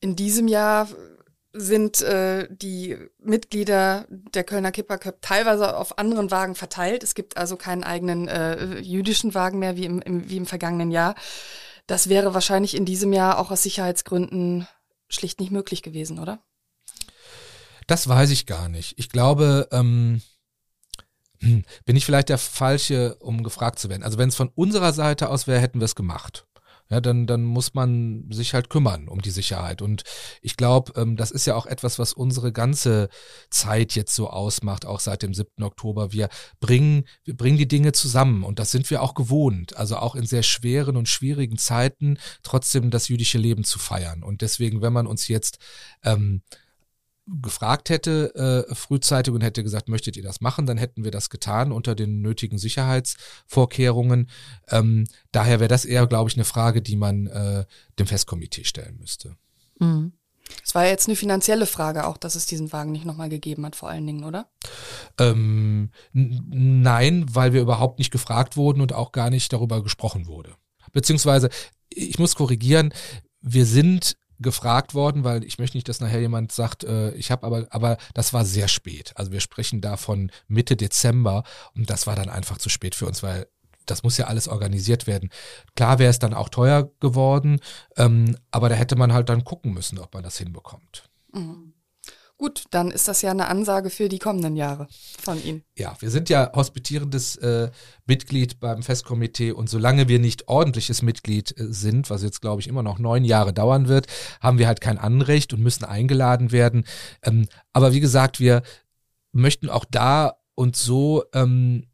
In diesem Jahr sind äh, die Mitglieder der Kölner Kipper Cup teilweise auf anderen Wagen verteilt. Es gibt also keinen eigenen äh, jüdischen Wagen mehr wie im, im, wie im vergangenen Jahr. Das wäre wahrscheinlich in diesem Jahr auch aus Sicherheitsgründen schlicht nicht möglich gewesen, oder? Das weiß ich gar nicht. Ich glaube, ähm, hm, bin ich vielleicht der Falsche, um gefragt zu werden. Also wenn es von unserer Seite aus wäre, hätten wir es gemacht ja, dann, dann muss man sich halt kümmern um die Sicherheit. Und ich glaube, ähm, das ist ja auch etwas, was unsere ganze Zeit jetzt so ausmacht, auch seit dem 7. Oktober. Wir bringen, wir bringen die Dinge zusammen und das sind wir auch gewohnt. Also auch in sehr schweren und schwierigen Zeiten trotzdem das jüdische Leben zu feiern. Und deswegen, wenn man uns jetzt ähm, gefragt hätte äh, frühzeitig und hätte gesagt, möchtet ihr das machen, dann hätten wir das getan unter den nötigen Sicherheitsvorkehrungen. Ähm, daher wäre das eher, glaube ich, eine Frage, die man äh, dem Festkomitee stellen müsste. Mhm. Es war ja jetzt eine finanzielle Frage auch, dass es diesen Wagen nicht nochmal gegeben hat, vor allen Dingen, oder? Ähm, nein, weil wir überhaupt nicht gefragt wurden und auch gar nicht darüber gesprochen wurde. Beziehungsweise, ich muss korrigieren, wir sind gefragt worden, weil ich möchte nicht, dass nachher jemand sagt, äh, ich habe aber, aber das war sehr spät. Also wir sprechen da von Mitte Dezember und das war dann einfach zu spät für uns, weil das muss ja alles organisiert werden. Klar wäre es dann auch teuer geworden, ähm, aber da hätte man halt dann gucken müssen, ob man das hinbekommt. Mhm. Gut, dann ist das ja eine Ansage für die kommenden Jahre von Ihnen. Ja, wir sind ja hospitierendes äh, Mitglied beim Festkomitee und solange wir nicht ordentliches Mitglied äh, sind, was jetzt glaube ich immer noch neun Jahre dauern wird, haben wir halt kein Anrecht und müssen eingeladen werden. Ähm, aber wie gesagt, wir möchten auch da und so ähm,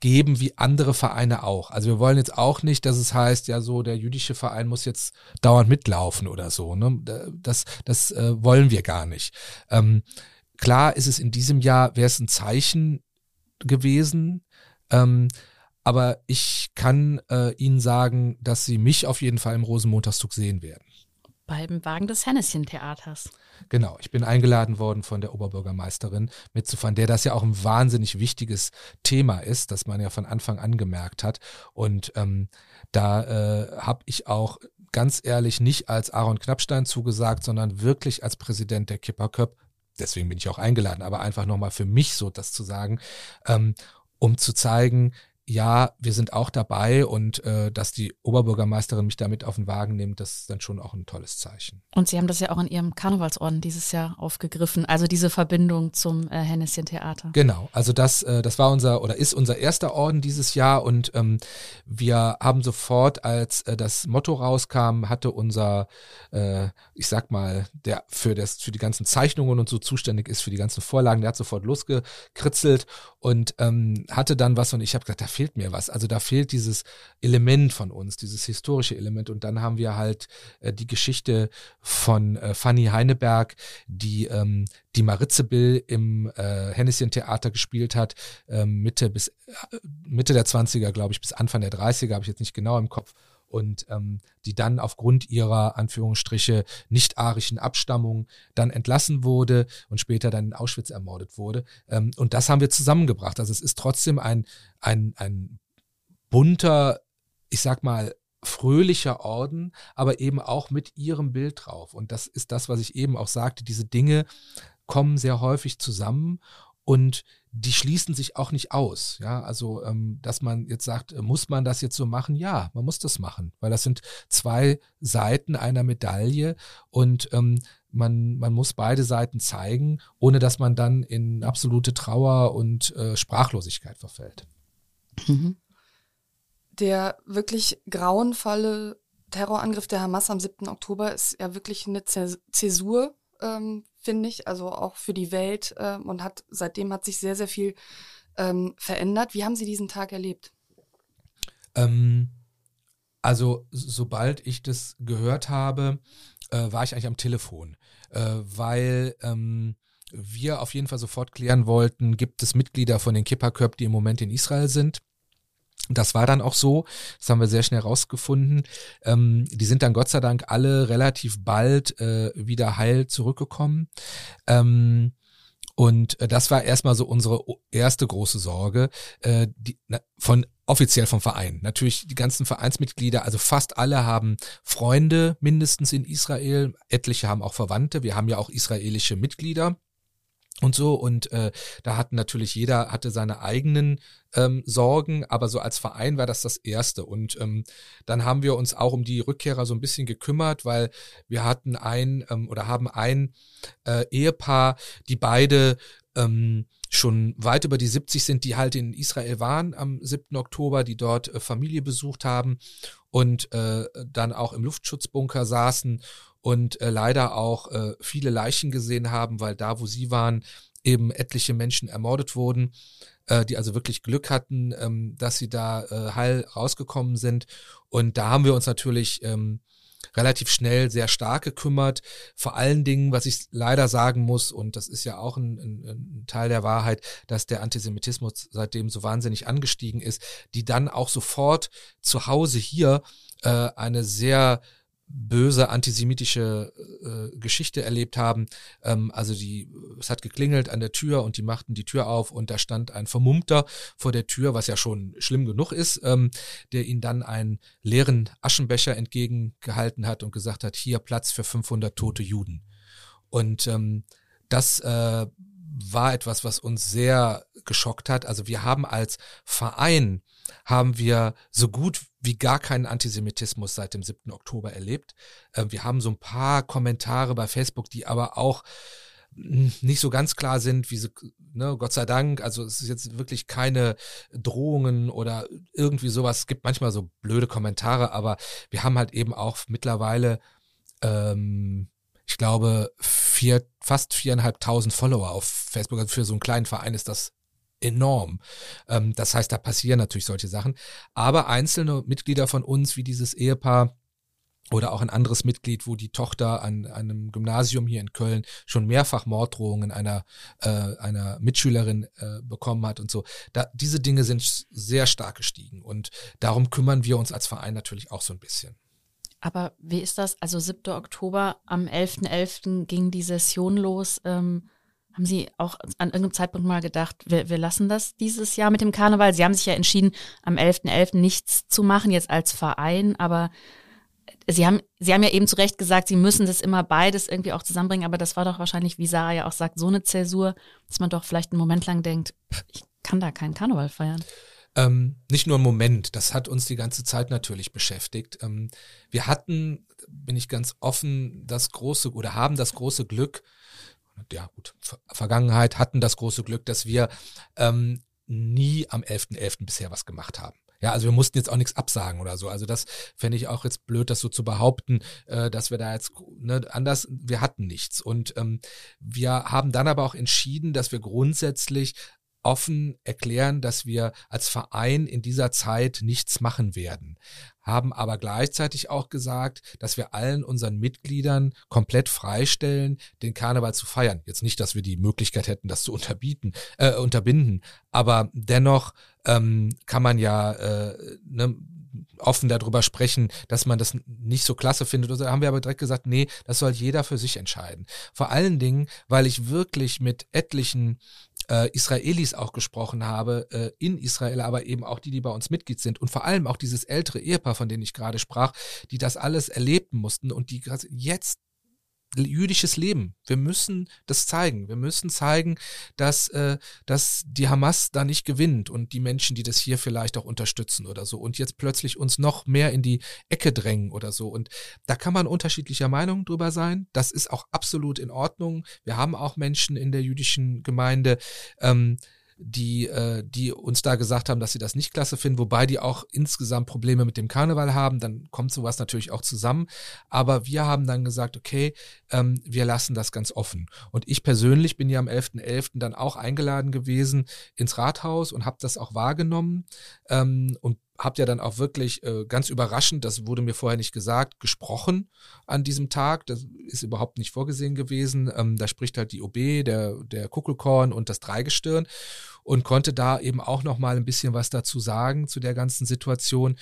geben wie andere Vereine auch. Also wir wollen jetzt auch nicht, dass es heißt, ja so, der jüdische Verein muss jetzt dauernd mitlaufen oder so. Ne? Das, das äh, wollen wir gar nicht. Ähm, klar ist es in diesem Jahr, wäre es ein Zeichen gewesen, ähm, aber ich kann äh, Ihnen sagen, dass Sie mich auf jeden Fall im Rosenmontagszug sehen werden. Beim Wagen des Henneschen-Theaters. Genau, ich bin eingeladen worden von der Oberbürgermeisterin mitzufahren, der das ja auch ein wahnsinnig wichtiges Thema ist, das man ja von Anfang an gemerkt hat. Und ähm, da äh, habe ich auch ganz ehrlich nicht als Aaron Knappstein zugesagt, sondern wirklich als Präsident der Kipperköp. Deswegen bin ich auch eingeladen, aber einfach nochmal für mich so das zu sagen, ähm, um zu zeigen, ja, wir sind auch dabei und äh, dass die Oberbürgermeisterin mich damit auf den Wagen nimmt, das ist dann schon auch ein tolles Zeichen. Und Sie haben das ja auch in Ihrem Karnevalsorden dieses Jahr aufgegriffen, also diese Verbindung zum äh, Henneschen Theater. Genau, also das, äh, das war unser oder ist unser erster Orden dieses Jahr und ähm, wir haben sofort, als äh, das Motto rauskam, hatte unser, äh, ich sag mal, der für das für die ganzen Zeichnungen und so zuständig ist für die ganzen Vorlagen, der hat sofort losgekritzelt und ähm, hatte dann was und ich habe gesagt, fehlt mir was. Also da fehlt dieses Element von uns, dieses historische Element. Und dann haben wir halt äh, die Geschichte von äh, Fanny Heineberg, die ähm, die Maritze Bill im äh, Henneschen Theater gespielt hat, ähm, Mitte bis äh, Mitte der 20er, glaube ich, bis Anfang der 30er, habe ich jetzt nicht genau im Kopf und ähm, die dann aufgrund ihrer Anführungsstriche nicht-arischen Abstammung dann entlassen wurde und später dann in Auschwitz ermordet wurde. Ähm, und das haben wir zusammengebracht. Also es ist trotzdem ein, ein, ein bunter, ich sag mal, fröhlicher Orden, aber eben auch mit ihrem Bild drauf. Und das ist das, was ich eben auch sagte. Diese Dinge kommen sehr häufig zusammen und die schließen sich auch nicht aus. Ja, also ähm, dass man jetzt sagt, äh, muss man das jetzt so machen? Ja, man muss das machen, weil das sind zwei Seiten einer Medaille und ähm, man, man muss beide Seiten zeigen, ohne dass man dann in absolute Trauer und äh, Sprachlosigkeit verfällt. Mhm. Der wirklich grauenvolle Terrorangriff der Hamas am 7. Oktober ist ja wirklich eine Zäsur ähm, finde ich, also auch für die Welt äh, und hat seitdem hat sich sehr, sehr viel ähm, verändert. Wie haben Sie diesen Tag erlebt? Ähm, also sobald ich das gehört habe, äh, war ich eigentlich am Telefon, äh, weil ähm, wir auf jeden Fall sofort klären wollten, gibt es Mitglieder von den Kipperköp, die im Moment in Israel sind das war dann auch so, das haben wir sehr schnell rausgefunden. Ähm, die sind dann Gott sei Dank alle relativ bald äh, wieder heil zurückgekommen. Ähm, und äh, das war erstmal so unsere erste große Sorge, äh, die, na, von offiziell vom Verein. Natürlich die ganzen Vereinsmitglieder, also fast alle haben Freunde mindestens in Israel, etliche haben auch Verwandte. Wir haben ja auch israelische Mitglieder und so. Und äh, da hatten natürlich jeder hatte seine eigenen ähm, Sorgen, aber so als Verein war das das erste. Und ähm, dann haben wir uns auch um die Rückkehrer so ein bisschen gekümmert, weil wir hatten ein ähm, oder haben ein äh, Ehepaar, die beide ähm, schon weit über die 70 sind, die halt in Israel waren am 7. Oktober, die dort äh, Familie besucht haben und äh, dann auch im Luftschutzbunker saßen und äh, leider auch äh, viele Leichen gesehen haben, weil da, wo sie waren, eben etliche Menschen ermordet wurden, äh, die also wirklich Glück hatten, ähm, dass sie da äh, heil rausgekommen sind. Und da haben wir uns natürlich ähm, relativ schnell sehr stark gekümmert. Vor allen Dingen, was ich leider sagen muss, und das ist ja auch ein, ein, ein Teil der Wahrheit, dass der Antisemitismus seitdem so wahnsinnig angestiegen ist, die dann auch sofort zu Hause hier äh, eine sehr böse antisemitische äh, Geschichte erlebt haben. Ähm, also die, es hat geklingelt an der Tür und die machten die Tür auf und da stand ein Vermummter vor der Tür, was ja schon schlimm genug ist, ähm, der ihnen dann einen leeren Aschenbecher entgegengehalten hat und gesagt hat, hier Platz für 500 tote Juden. Und ähm, das äh, war etwas, was uns sehr geschockt hat. Also wir haben als Verein haben wir so gut wie gar keinen Antisemitismus seit dem 7. Oktober erlebt. Äh, wir haben so ein paar Kommentare bei Facebook, die aber auch hm, nicht so ganz klar sind, wie sie, ne, Gott sei Dank, also es ist jetzt wirklich keine Drohungen oder irgendwie sowas. Es gibt manchmal so blöde Kommentare, aber wir haben halt eben auch mittlerweile, ähm, ich glaube, vier, fast viereinhalbtausend Follower auf Facebook. Also für so einen kleinen Verein ist das enorm. Ähm, das heißt, da passieren natürlich solche Sachen. Aber einzelne Mitglieder von uns, wie dieses Ehepaar, oder auch ein anderes Mitglied, wo die Tochter an, einem Gymnasium hier in Köln schon mehrfach Morddrohungen einer, äh, einer Mitschülerin äh, bekommen hat und so. Da, diese Dinge sind sehr stark gestiegen und darum kümmern wir uns als Verein natürlich auch so ein bisschen. Aber wie ist das? Also 7. Oktober, am 11.11. .11. ging die Session los. Ähm, haben Sie auch an irgendeinem Zeitpunkt mal gedacht, wir, wir lassen das dieses Jahr mit dem Karneval? Sie haben sich ja entschieden, am 11.11. .11. nichts zu machen, jetzt als Verein, aber Sie haben, Sie haben ja eben zu Recht gesagt, Sie müssen das immer beides irgendwie auch zusammenbringen, aber das war doch wahrscheinlich, wie Sarah ja auch sagt, so eine Zäsur, dass man doch vielleicht einen Moment lang denkt, ich kann da keinen Karneval feiern. Ähm, nicht nur einen Moment, das hat uns die ganze Zeit natürlich beschäftigt. Ähm, wir hatten, bin ich ganz offen, das große oder haben das große Glück, ja gut, Vergangenheit hatten das große Glück, dass wir ähm, nie am 11.11. .11. bisher was gemacht haben. Ja, also wir mussten jetzt auch nichts absagen oder so. Also das fände ich auch jetzt blöd, das so zu behaupten, äh, dass wir da jetzt ne, anders, wir hatten nichts. Und ähm, wir haben dann aber auch entschieden, dass wir grundsätzlich offen erklären, dass wir als Verein in dieser Zeit nichts machen werden, haben aber gleichzeitig auch gesagt, dass wir allen unseren Mitgliedern komplett freistellen, den Karneval zu feiern. Jetzt nicht, dass wir die Möglichkeit hätten, das zu unterbieten, äh, unterbinden, aber dennoch ähm, kann man ja äh, ne, offen darüber sprechen, dass man das nicht so klasse findet. Da haben wir aber direkt gesagt, nee, das soll jeder für sich entscheiden. Vor allen Dingen, weil ich wirklich mit etlichen äh, Israelis auch gesprochen habe, äh, in Israel, aber eben auch die, die bei uns Mitglied sind und vor allem auch dieses ältere Ehepaar, von denen ich gerade sprach, die das alles erleben mussten und die jetzt jüdisches Leben. Wir müssen das zeigen. Wir müssen zeigen, dass, äh, dass die Hamas da nicht gewinnt und die Menschen, die das hier vielleicht auch unterstützen oder so und jetzt plötzlich uns noch mehr in die Ecke drängen oder so. Und da kann man unterschiedlicher Meinung drüber sein. Das ist auch absolut in Ordnung. Wir haben auch Menschen in der jüdischen Gemeinde, ähm, die, äh, die uns da gesagt haben, dass sie das nicht klasse finden, wobei die auch insgesamt Probleme mit dem Karneval haben, dann kommt sowas natürlich auch zusammen. Aber wir haben dann gesagt, okay, ähm, wir lassen das ganz offen. Und ich persönlich bin ja am 11.11. .11. dann auch eingeladen gewesen ins Rathaus und habe das auch wahrgenommen ähm, und habt ja dann auch wirklich äh, ganz überraschend, das wurde mir vorher nicht gesagt, gesprochen an diesem Tag. Das ist überhaupt nicht vorgesehen gewesen. Ähm, da spricht halt die OB, der, der Kuckelkorn und das Dreigestirn und konnte da eben auch noch mal ein bisschen was dazu sagen zu der ganzen Situation.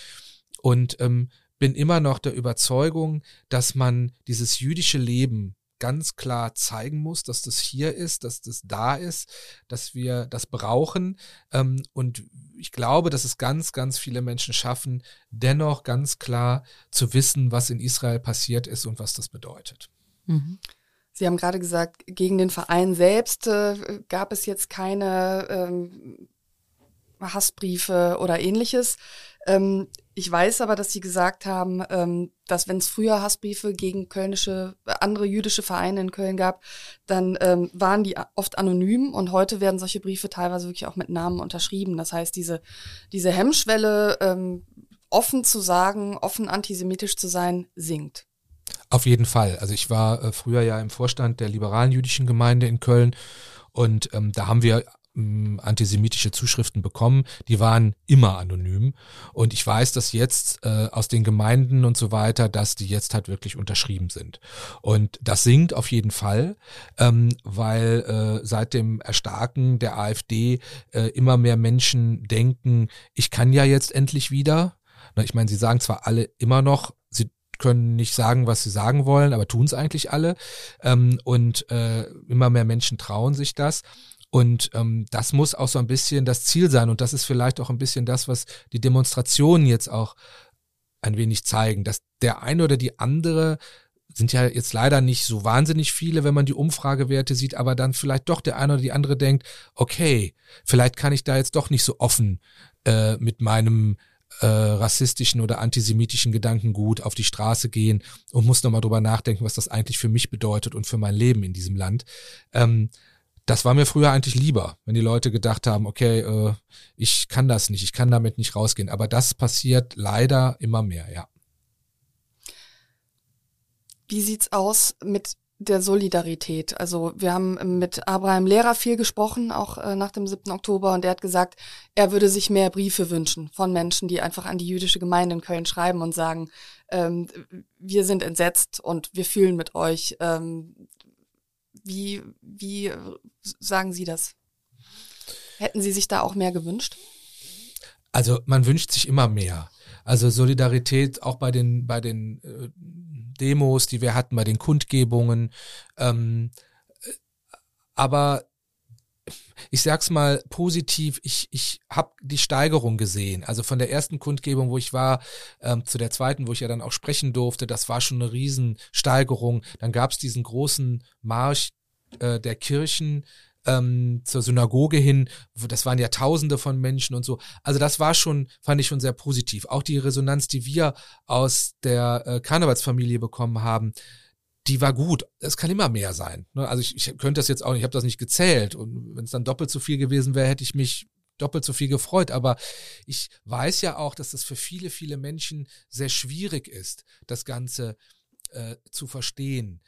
Und ähm, bin immer noch der Überzeugung, dass man dieses jüdische Leben ganz klar zeigen muss, dass das hier ist, dass das da ist, dass wir das brauchen. Ähm, und ich glaube, dass es ganz, ganz viele Menschen schaffen, dennoch ganz klar zu wissen, was in Israel passiert ist und was das bedeutet. Mhm. Sie haben gerade gesagt, gegen den Verein selbst äh, gab es jetzt keine ähm, Hassbriefe oder ähnliches. Ähm, ich weiß aber, dass Sie gesagt haben, ähm, dass wenn es früher Hassbriefe gegen kölnische, andere jüdische Vereine in Köln gab, dann ähm, waren die oft anonym und heute werden solche Briefe teilweise wirklich auch mit Namen unterschrieben. Das heißt, diese, diese Hemmschwelle, ähm, offen zu sagen, offen antisemitisch zu sein, sinkt. Auf jeden Fall. Also ich war äh, früher ja im Vorstand der liberalen jüdischen Gemeinde in Köln und ähm, da haben wir antisemitische Zuschriften bekommen, die waren immer anonym. Und ich weiß, dass jetzt äh, aus den Gemeinden und so weiter, dass die jetzt halt wirklich unterschrieben sind. Und das sinkt auf jeden Fall, ähm, weil äh, seit dem Erstarken der AfD äh, immer mehr Menschen denken, ich kann ja jetzt endlich wieder. Na, ich meine, sie sagen zwar alle immer noch, sie können nicht sagen, was sie sagen wollen, aber tun es eigentlich alle. Ähm, und äh, immer mehr Menschen trauen sich das. Und ähm, das muss auch so ein bisschen das Ziel sein. Und das ist vielleicht auch ein bisschen das, was die Demonstrationen jetzt auch ein wenig zeigen, dass der eine oder die andere sind ja jetzt leider nicht so wahnsinnig viele, wenn man die Umfragewerte sieht, aber dann vielleicht doch der eine oder die andere denkt, okay, vielleicht kann ich da jetzt doch nicht so offen äh, mit meinem äh, rassistischen oder antisemitischen Gedankengut auf die Straße gehen und muss nochmal drüber nachdenken, was das eigentlich für mich bedeutet und für mein Leben in diesem Land. Ähm, das war mir früher eigentlich lieber, wenn die Leute gedacht haben, okay, äh, ich kann das nicht, ich kann damit nicht rausgehen. Aber das passiert leider immer mehr, ja. Wie sieht's aus mit der Solidarität? Also wir haben mit Abraham Lehrer viel gesprochen, auch äh, nach dem 7. Oktober, und er hat gesagt, er würde sich mehr Briefe wünschen von Menschen, die einfach an die jüdische Gemeinde in Köln schreiben und sagen, ähm, wir sind entsetzt und wir fühlen mit euch. Ähm, wie, wie sagen Sie das? Hätten Sie sich da auch mehr gewünscht? Also man wünscht sich immer mehr. Also Solidarität auch bei den bei den äh, Demos, die wir hatten, bei den Kundgebungen. Ähm, aber ich sag's mal positiv, ich, ich habe die Steigerung gesehen. Also von der ersten Kundgebung, wo ich war, ähm, zu der zweiten, wo ich ja dann auch sprechen durfte, das war schon eine Riesensteigerung. Dann gab's diesen großen Marsch äh, der Kirchen ähm, zur Synagoge hin, das waren ja Tausende von Menschen und so. Also das war schon, fand ich schon sehr positiv. Auch die Resonanz, die wir aus der äh, Karnevalsfamilie bekommen haben, die war gut. Es kann immer mehr sein. Ne? Also ich, ich könnte das jetzt auch nicht, ich habe das nicht gezählt. Und wenn es dann doppelt so viel gewesen wäre, hätte ich mich doppelt so viel gefreut. Aber ich weiß ja auch, dass das für viele, viele Menschen sehr schwierig ist, das Ganze äh, zu verstehen.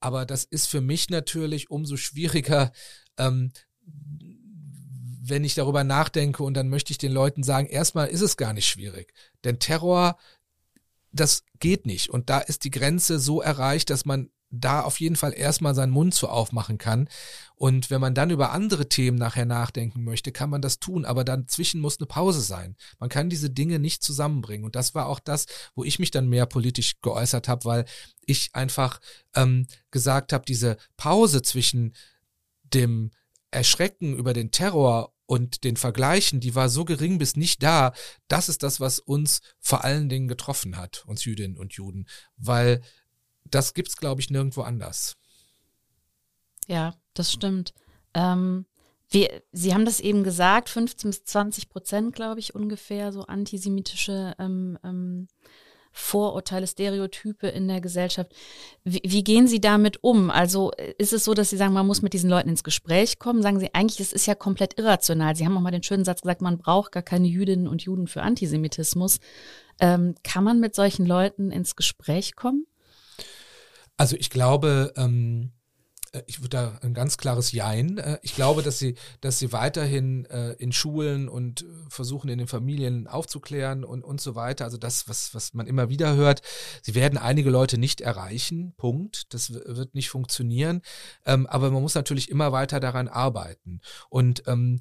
Aber das ist für mich natürlich umso schwieriger, ähm, wenn ich darüber nachdenke und dann möchte ich den Leuten sagen, erstmal ist es gar nicht schwierig. Denn Terror, das geht nicht. Und da ist die Grenze so erreicht, dass man da auf jeden Fall erstmal seinen Mund zu aufmachen kann. Und wenn man dann über andere Themen nachher nachdenken möchte, kann man das tun, aber dazwischen muss eine Pause sein. Man kann diese Dinge nicht zusammenbringen. Und das war auch das, wo ich mich dann mehr politisch geäußert habe, weil ich einfach ähm, gesagt habe, diese Pause zwischen dem Erschrecken über den Terror und den Vergleichen, die war so gering bis nicht da. Das ist das, was uns vor allen Dingen getroffen hat, uns Jüdinnen und Juden, weil das gibt's, glaube ich, nirgendwo anders. Ja, das stimmt. Ähm, wir, Sie haben das eben gesagt, 15 bis 20 Prozent, glaube ich, ungefähr, so antisemitische ähm, ähm, Vorurteile, Stereotype in der Gesellschaft. Wie, wie, gehen Sie damit um? Also ist es so, dass Sie sagen, man muss mit diesen Leuten ins Gespräch kommen? Sagen Sie, eigentlich, es ist ja komplett irrational. Sie haben auch mal den schönen Satz gesagt, man braucht gar keine Jüdinnen und Juden für Antisemitismus. Ähm, kann man mit solchen Leuten ins Gespräch kommen? Also ich glaube, ähm, äh, ich würde da ein ganz klares Jein. Äh, ich glaube, dass sie, dass sie weiterhin äh, in Schulen und versuchen in den Familien aufzuklären und, und so weiter. Also das, was, was man immer wieder hört. Sie werden einige Leute nicht erreichen. Punkt. Das wird nicht funktionieren. Ähm, aber man muss natürlich immer weiter daran arbeiten. Und ähm,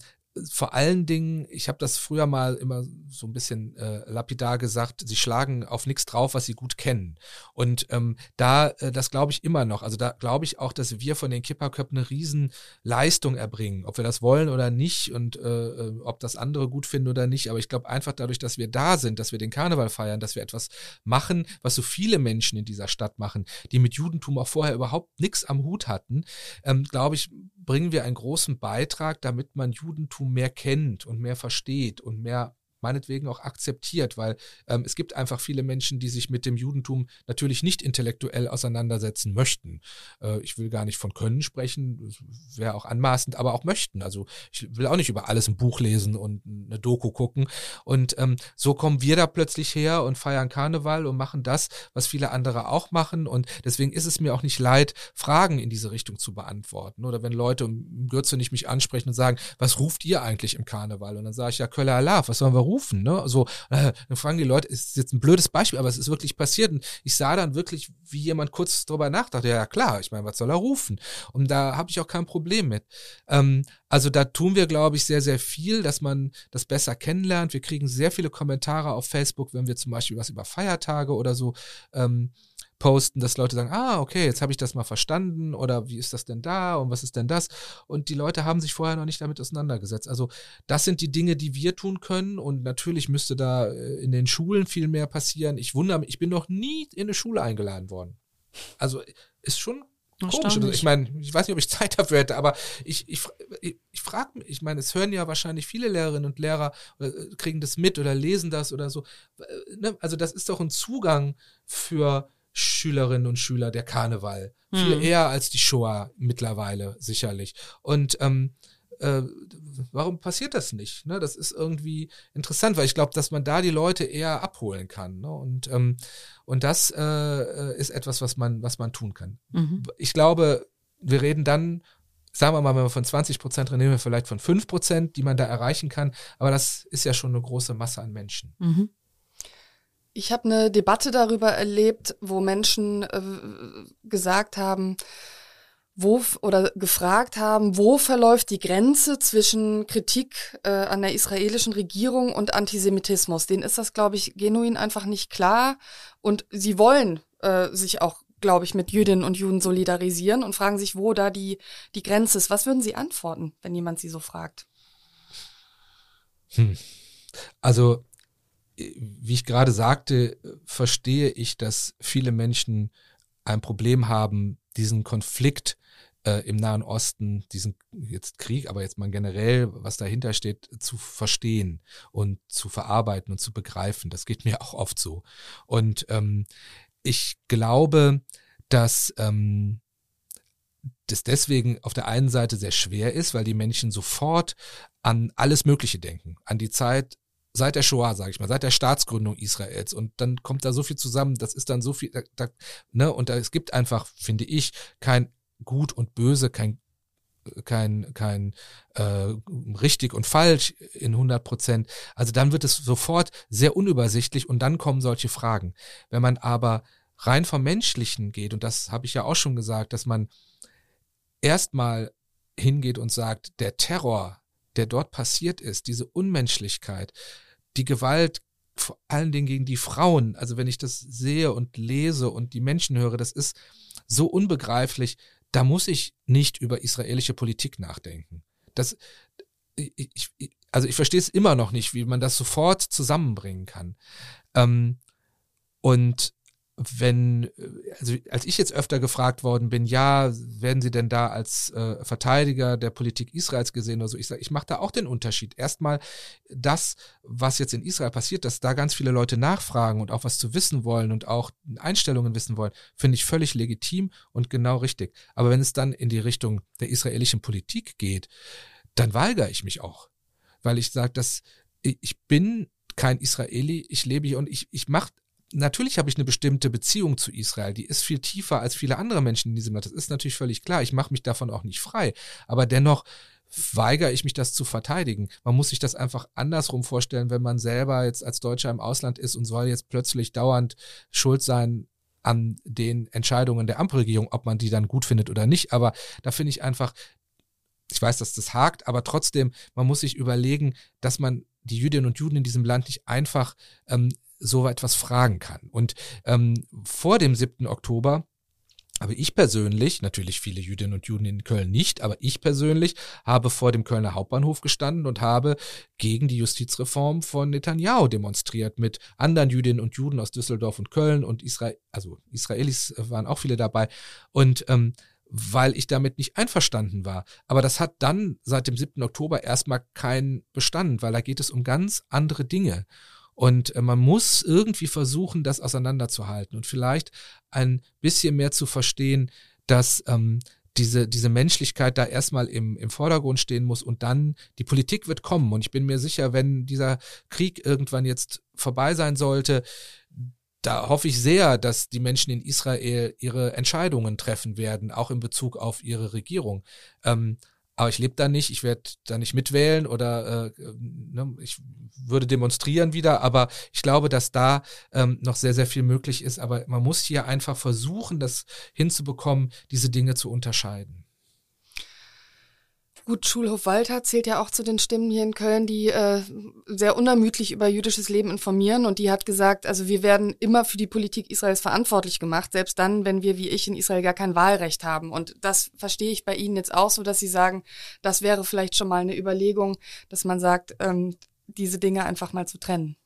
vor allen Dingen, ich habe das früher mal immer so ein bisschen äh, lapidar gesagt, sie schlagen auf nichts drauf, was sie gut kennen. Und ähm, da, äh, das glaube ich immer noch. Also da glaube ich auch, dass wir von den Kipperköpfen eine Riesenleistung erbringen, ob wir das wollen oder nicht und äh, äh, ob das andere gut finden oder nicht. Aber ich glaube einfach dadurch, dass wir da sind, dass wir den Karneval feiern, dass wir etwas machen, was so viele Menschen in dieser Stadt machen, die mit Judentum auch vorher überhaupt nichts am Hut hatten, ähm, glaube ich, bringen wir einen großen Beitrag, damit man Judentum mehr kennt und mehr versteht und mehr meinetwegen auch akzeptiert, weil ähm, es gibt einfach viele Menschen, die sich mit dem Judentum natürlich nicht intellektuell auseinandersetzen möchten. Äh, ich will gar nicht von können sprechen, wäre auch anmaßend, aber auch möchten. Also ich will auch nicht über alles ein Buch lesen und eine Doku gucken. Und ähm, so kommen wir da plötzlich her und feiern Karneval und machen das, was viele andere auch machen. Und deswegen ist es mir auch nicht leid, Fragen in diese Richtung zu beantworten. Oder wenn Leute im Gürze nicht mich ansprechen und sagen, was ruft ihr eigentlich im Karneval? Und dann sage ich ja, Köller Alaf, was sollen wir rufen? Rufen, ne? So, äh, dann fragen die Leute, ist jetzt ein blödes Beispiel, aber es ist wirklich passiert. Und ich sah dann wirklich, wie jemand kurz drüber nachdachte, ja klar, ich meine, was soll er rufen? Und da habe ich auch kein Problem mit. Ähm, also da tun wir, glaube ich, sehr, sehr viel, dass man das besser kennenlernt. Wir kriegen sehr viele Kommentare auf Facebook, wenn wir zum Beispiel was über Feiertage oder so ähm, posten, dass Leute sagen, ah, okay, jetzt habe ich das mal verstanden oder wie ist das denn da und was ist denn das? Und die Leute haben sich vorher noch nicht damit auseinandergesetzt. Also das sind die Dinge, die wir tun können und natürlich müsste da äh, in den Schulen viel mehr passieren. Ich wundere mich, ich bin noch nie in eine Schule eingeladen worden. Also ist schon komisch. Ich meine, ich weiß nicht, ob ich Zeit dafür hätte, aber ich, ich, ich, ich frage mich, ich meine, es hören ja wahrscheinlich viele Lehrerinnen und Lehrer, äh, kriegen das mit oder lesen das oder so. Äh, ne? Also das ist doch ein Zugang für Schülerinnen und Schüler der Karneval. Mhm. Viel eher als die Shoah mittlerweile, sicherlich. Und ähm, äh, warum passiert das nicht? Ne? Das ist irgendwie interessant, weil ich glaube, dass man da die Leute eher abholen kann. Ne? Und, ähm, und das äh, ist etwas, was man, was man tun kann. Mhm. Ich glaube, wir reden dann sagen wir mal, wenn wir von 20 Prozent reden, wir vielleicht von 5 Prozent, die man da erreichen kann. Aber das ist ja schon eine große Masse an Menschen. Mhm. Ich habe eine Debatte darüber erlebt, wo Menschen äh, gesagt haben, wo oder gefragt haben, wo verläuft die Grenze zwischen Kritik äh, an der israelischen Regierung und Antisemitismus. Denen ist das, glaube ich, genuin einfach nicht klar. Und sie wollen äh, sich auch, glaube ich, mit Jüdinnen und Juden solidarisieren und fragen sich, wo da die, die Grenze ist. Was würden Sie antworten, wenn jemand Sie so fragt? Hm. Also wie ich gerade sagte, verstehe ich, dass viele Menschen ein Problem haben, diesen Konflikt äh, im Nahen Osten, diesen jetzt Krieg, aber jetzt mal generell, was dahinter steht, zu verstehen und zu verarbeiten und zu begreifen. Das geht mir auch oft so. Und ähm, ich glaube, dass ähm, das deswegen auf der einen Seite sehr schwer ist, weil die Menschen sofort an alles Mögliche denken. An die Zeit seit der Shoah, sage ich mal, seit der Staatsgründung Israels. Und dann kommt da so viel zusammen, das ist dann so viel, da, da, ne, und da, es gibt einfach, finde ich, kein Gut und Böse, kein kein kein äh, richtig und falsch in 100 Prozent. Also dann wird es sofort sehr unübersichtlich und dann kommen solche Fragen. Wenn man aber rein vom Menschlichen geht und das habe ich ja auch schon gesagt, dass man erstmal hingeht und sagt, der Terror der dort passiert ist, diese Unmenschlichkeit, die Gewalt vor allen Dingen gegen die Frauen, also wenn ich das sehe und lese und die Menschen höre, das ist so unbegreiflich, da muss ich nicht über israelische Politik nachdenken. Das, ich, also ich verstehe es immer noch nicht, wie man das sofort zusammenbringen kann. Ähm, und wenn, also als ich jetzt öfter gefragt worden bin, ja, werden Sie denn da als äh, Verteidiger der Politik Israels gesehen oder so, ich sage, ich mache da auch den Unterschied. Erstmal das, was jetzt in Israel passiert, dass da ganz viele Leute nachfragen und auch was zu wissen wollen und auch Einstellungen wissen wollen, finde ich völlig legitim und genau richtig. Aber wenn es dann in die Richtung der israelischen Politik geht, dann weigere ich mich auch, weil ich sage, dass ich bin kein Israeli, ich lebe hier und ich, ich mache natürlich habe ich eine bestimmte Beziehung zu Israel, die ist viel tiefer als viele andere Menschen in diesem Land. Das ist natürlich völlig klar. Ich mache mich davon auch nicht frei. Aber dennoch weigere ich mich, das zu verteidigen. Man muss sich das einfach andersrum vorstellen, wenn man selber jetzt als Deutscher im Ausland ist und soll jetzt plötzlich dauernd schuld sein an den Entscheidungen der Ampelregierung, ob man die dann gut findet oder nicht. Aber da finde ich einfach, ich weiß, dass das hakt, aber trotzdem, man muss sich überlegen, dass man die Jüdinnen und Juden in diesem Land nicht einfach ähm, so etwas fragen kann. Und ähm, vor dem 7. Oktober aber ich persönlich, natürlich viele Jüdinnen und Juden in Köln nicht, aber ich persönlich habe vor dem Kölner Hauptbahnhof gestanden und habe gegen die Justizreform von Netanyahu demonstriert mit anderen Jüdinnen und Juden aus Düsseldorf und Köln und Israel, also Israelis waren auch viele dabei. Und ähm, weil ich damit nicht einverstanden war. Aber das hat dann seit dem 7. Oktober erstmal keinen Bestand, weil da geht es um ganz andere Dinge. Und äh, man muss irgendwie versuchen, das auseinanderzuhalten und vielleicht ein bisschen mehr zu verstehen, dass ähm, diese, diese Menschlichkeit da erstmal im, im Vordergrund stehen muss und dann die Politik wird kommen. Und ich bin mir sicher, wenn dieser Krieg irgendwann jetzt vorbei sein sollte, da hoffe ich sehr, dass die Menschen in Israel ihre Entscheidungen treffen werden, auch in Bezug auf ihre Regierung. Ähm, aber ich lebe da nicht, ich werde da nicht mitwählen oder äh, ne, ich würde demonstrieren wieder, aber ich glaube, dass da ähm, noch sehr, sehr viel möglich ist. Aber man muss hier einfach versuchen, das hinzubekommen, diese Dinge zu unterscheiden. Gut, Schulhof Walter zählt ja auch zu den Stimmen hier in Köln, die äh, sehr unermüdlich über jüdisches Leben informieren. Und die hat gesagt, also wir werden immer für die Politik Israels verantwortlich gemacht, selbst dann, wenn wir wie ich in Israel gar kein Wahlrecht haben. Und das verstehe ich bei Ihnen jetzt auch so, dass Sie sagen, das wäre vielleicht schon mal eine Überlegung, dass man sagt, ähm, diese Dinge einfach mal zu trennen.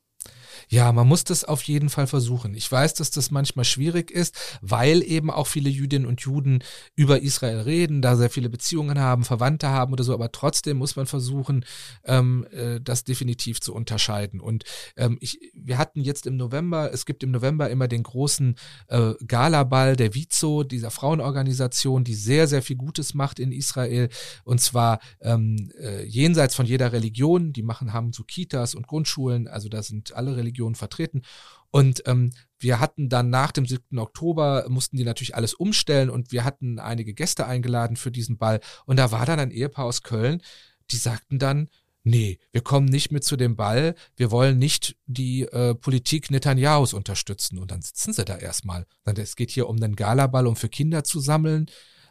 Ja, man muss das auf jeden Fall versuchen. Ich weiß, dass das manchmal schwierig ist, weil eben auch viele Jüdinnen und Juden über Israel reden, da sehr viele Beziehungen haben, Verwandte haben oder so, aber trotzdem muss man versuchen, ähm, äh, das definitiv zu unterscheiden. Und ähm, ich, wir hatten jetzt im November, es gibt im November immer den großen äh, Galaball der Vizo, dieser Frauenorganisation, die sehr, sehr viel Gutes macht in Israel und zwar ähm, äh, jenseits von jeder Religion. Die machen, haben so Kitas und Grundschulen, also da sind alle Religionen vertreten. Und ähm, wir hatten dann nach dem 7. Oktober, mussten die natürlich alles umstellen und wir hatten einige Gäste eingeladen für diesen Ball. Und da war dann ein Ehepaar aus Köln, die sagten dann, nee, wir kommen nicht mit zu dem Ball, wir wollen nicht die äh, Politik Netanyahus unterstützen. Und dann sitzen sie da erstmal. Es geht hier um den Galaball, um für Kinder zu sammeln.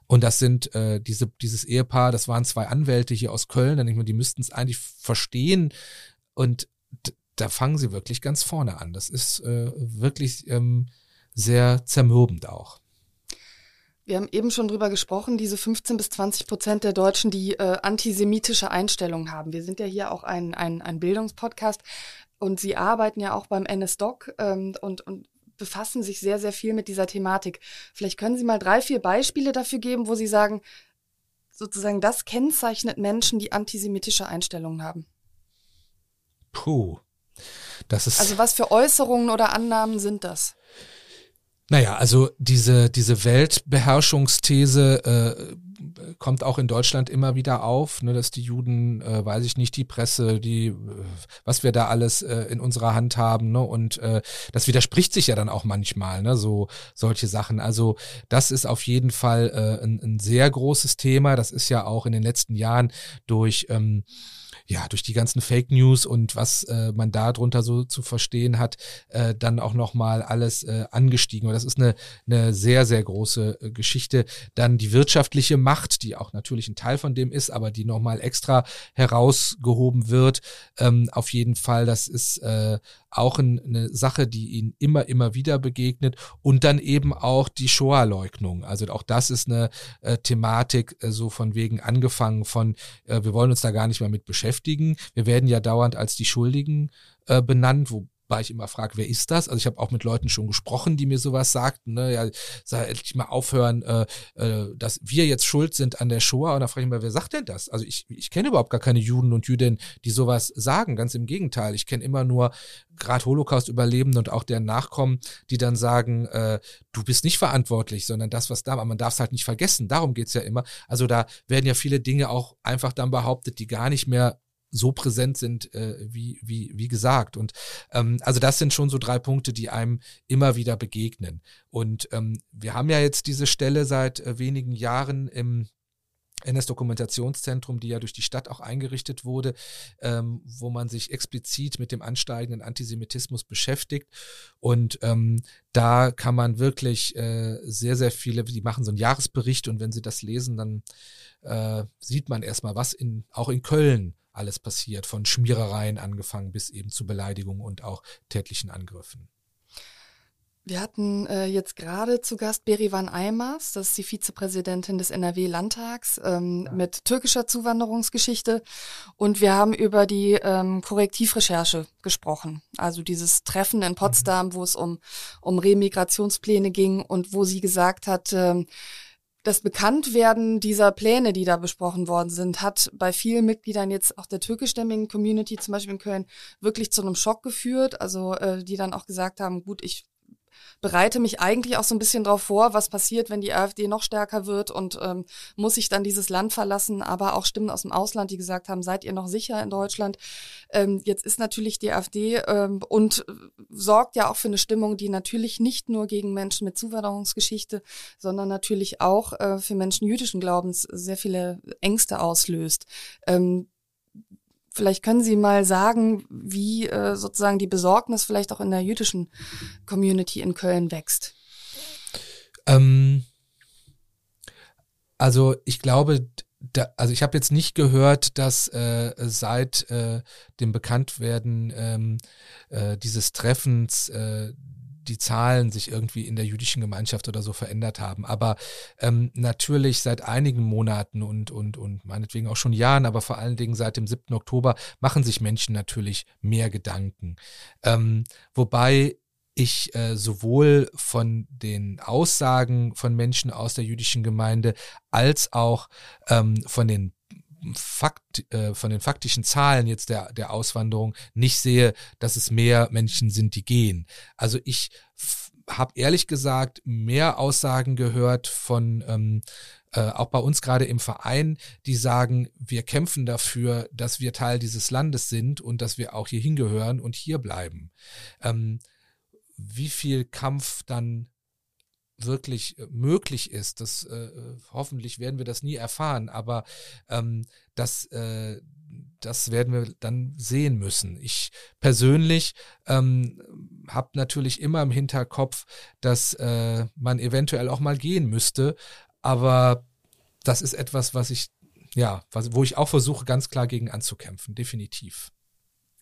Und das sind äh, diese, dieses Ehepaar, das waren zwei Anwälte hier aus Köln, dann denke ich mal, die müssten es eigentlich verstehen. Und da fangen sie wirklich ganz vorne an. Das ist äh, wirklich ähm, sehr zermürbend auch. Wir haben eben schon drüber gesprochen, diese 15 bis 20 Prozent der Deutschen, die äh, antisemitische Einstellungen haben. Wir sind ja hier auch ein, ein, ein Bildungspodcast und Sie arbeiten ja auch beim NSDoc ähm, und, und befassen sich sehr, sehr viel mit dieser Thematik. Vielleicht können Sie mal drei, vier Beispiele dafür geben, wo Sie sagen, sozusagen das kennzeichnet Menschen, die antisemitische Einstellungen haben. Puh. Das ist also was für Äußerungen oder Annahmen sind das? Naja, also diese, diese Weltbeherrschungsthese äh, kommt auch in Deutschland immer wieder auf, ne, dass die Juden, äh, weiß ich nicht, die Presse, die, äh, was wir da alles äh, in unserer Hand haben, ne, und äh, das widerspricht sich ja dann auch manchmal, ne, so solche Sachen. Also das ist auf jeden Fall äh, ein, ein sehr großes Thema. Das ist ja auch in den letzten Jahren durch ähm, ja, durch die ganzen Fake News und was äh, man da drunter so zu verstehen hat, äh, dann auch nochmal alles äh, angestiegen. Und das ist eine, eine sehr, sehr große äh, Geschichte. Dann die wirtschaftliche Macht, die auch natürlich ein Teil von dem ist, aber die nochmal extra herausgehoben wird. Ähm, auf jeden Fall, das ist äh, auch ein, eine Sache, die ihnen immer, immer wieder begegnet. Und dann eben auch die Shoah-Leugnung. Also auch das ist eine äh, Thematik, äh, so von wegen angefangen von, äh, wir wollen uns da gar nicht mehr mit beschäftigen. Wir werden ja dauernd als die Schuldigen äh, benannt, wo weil ich immer frage, wer ist das? Also ich habe auch mit Leuten schon gesprochen, die mir sowas sagten, ne, ja, sag endlich mal aufhören, äh, äh, dass wir jetzt schuld sind an der Shoah. Und da frage ich mal, wer sagt denn das? Also ich, ich kenne überhaupt gar keine Juden und Jüdinnen, die sowas sagen. Ganz im Gegenteil. Ich kenne immer nur gerade Holocaust-Überlebende und auch deren Nachkommen, die dann sagen, äh, du bist nicht verantwortlich, sondern das, was da, aber man darf es halt nicht vergessen. Darum geht's ja immer. Also da werden ja viele Dinge auch einfach dann behauptet, die gar nicht mehr so präsent sind, äh, wie, wie, wie gesagt. Und ähm, also das sind schon so drei Punkte, die einem immer wieder begegnen. Und ähm, wir haben ja jetzt diese Stelle seit äh, wenigen Jahren im NS-Dokumentationszentrum, die ja durch die Stadt auch eingerichtet wurde, ähm, wo man sich explizit mit dem ansteigenden Antisemitismus beschäftigt. Und ähm, da kann man wirklich äh, sehr, sehr viele, die machen so einen Jahresbericht und wenn sie das lesen, dann äh, sieht man erstmal, was in, auch in Köln alles passiert, von Schmierereien angefangen bis eben zu Beleidigungen und auch tätlichen Angriffen. Wir hatten äh, jetzt gerade zu Gast Berivan Aymaz, das ist die Vizepräsidentin des NRW-Landtags ähm, ja. mit türkischer Zuwanderungsgeschichte. Und wir haben über die ähm, Korrektivrecherche gesprochen. Also dieses Treffen in Potsdam, mhm. wo es um, um Remigrationspläne ging und wo sie gesagt hat, ähm, das Bekanntwerden dieser Pläne, die da besprochen worden sind, hat bei vielen Mitgliedern jetzt auch der türkischstämmigen Community, zum Beispiel in Köln, wirklich zu einem Schock geführt. Also äh, die dann auch gesagt haben, gut, ich bereite mich eigentlich auch so ein bisschen darauf vor, was passiert, wenn die AfD noch stärker wird und ähm, muss ich dann dieses Land verlassen, aber auch Stimmen aus dem Ausland, die gesagt haben, seid ihr noch sicher in Deutschland? Ähm, jetzt ist natürlich die AfD ähm, und sorgt ja auch für eine Stimmung, die natürlich nicht nur gegen Menschen mit Zuwanderungsgeschichte, sondern natürlich auch äh, für Menschen jüdischen Glaubens sehr viele Ängste auslöst. Ähm, Vielleicht können Sie mal sagen, wie äh, sozusagen die Besorgnis vielleicht auch in der jüdischen Community in Köln wächst. Ähm, also ich glaube, da, also ich habe jetzt nicht gehört, dass äh, seit äh, dem Bekanntwerden ähm, äh, dieses Treffens äh, die Zahlen sich irgendwie in der jüdischen Gemeinschaft oder so verändert haben. Aber ähm, natürlich seit einigen Monaten und, und, und meinetwegen auch schon Jahren, aber vor allen Dingen seit dem 7. Oktober machen sich Menschen natürlich mehr Gedanken. Ähm, wobei ich äh, sowohl von den Aussagen von Menschen aus der jüdischen Gemeinde als auch ähm, von den Fakt, äh, von den faktischen Zahlen jetzt der, der Auswanderung nicht sehe, dass es mehr Menschen sind, die gehen. Also ich habe ehrlich gesagt mehr Aussagen gehört von ähm, äh, auch bei uns gerade im Verein, die sagen, wir kämpfen dafür, dass wir Teil dieses Landes sind und dass wir auch hier hingehören und hier bleiben. Ähm, wie viel Kampf dann wirklich äh, möglich ist. Das äh, hoffentlich werden wir das nie erfahren, aber ähm, das äh, das werden wir dann sehen müssen. Ich persönlich ähm, habe natürlich immer im Hinterkopf, dass äh, man eventuell auch mal gehen müsste, aber das ist etwas, was ich ja, was, wo ich auch versuche, ganz klar gegen anzukämpfen, definitiv.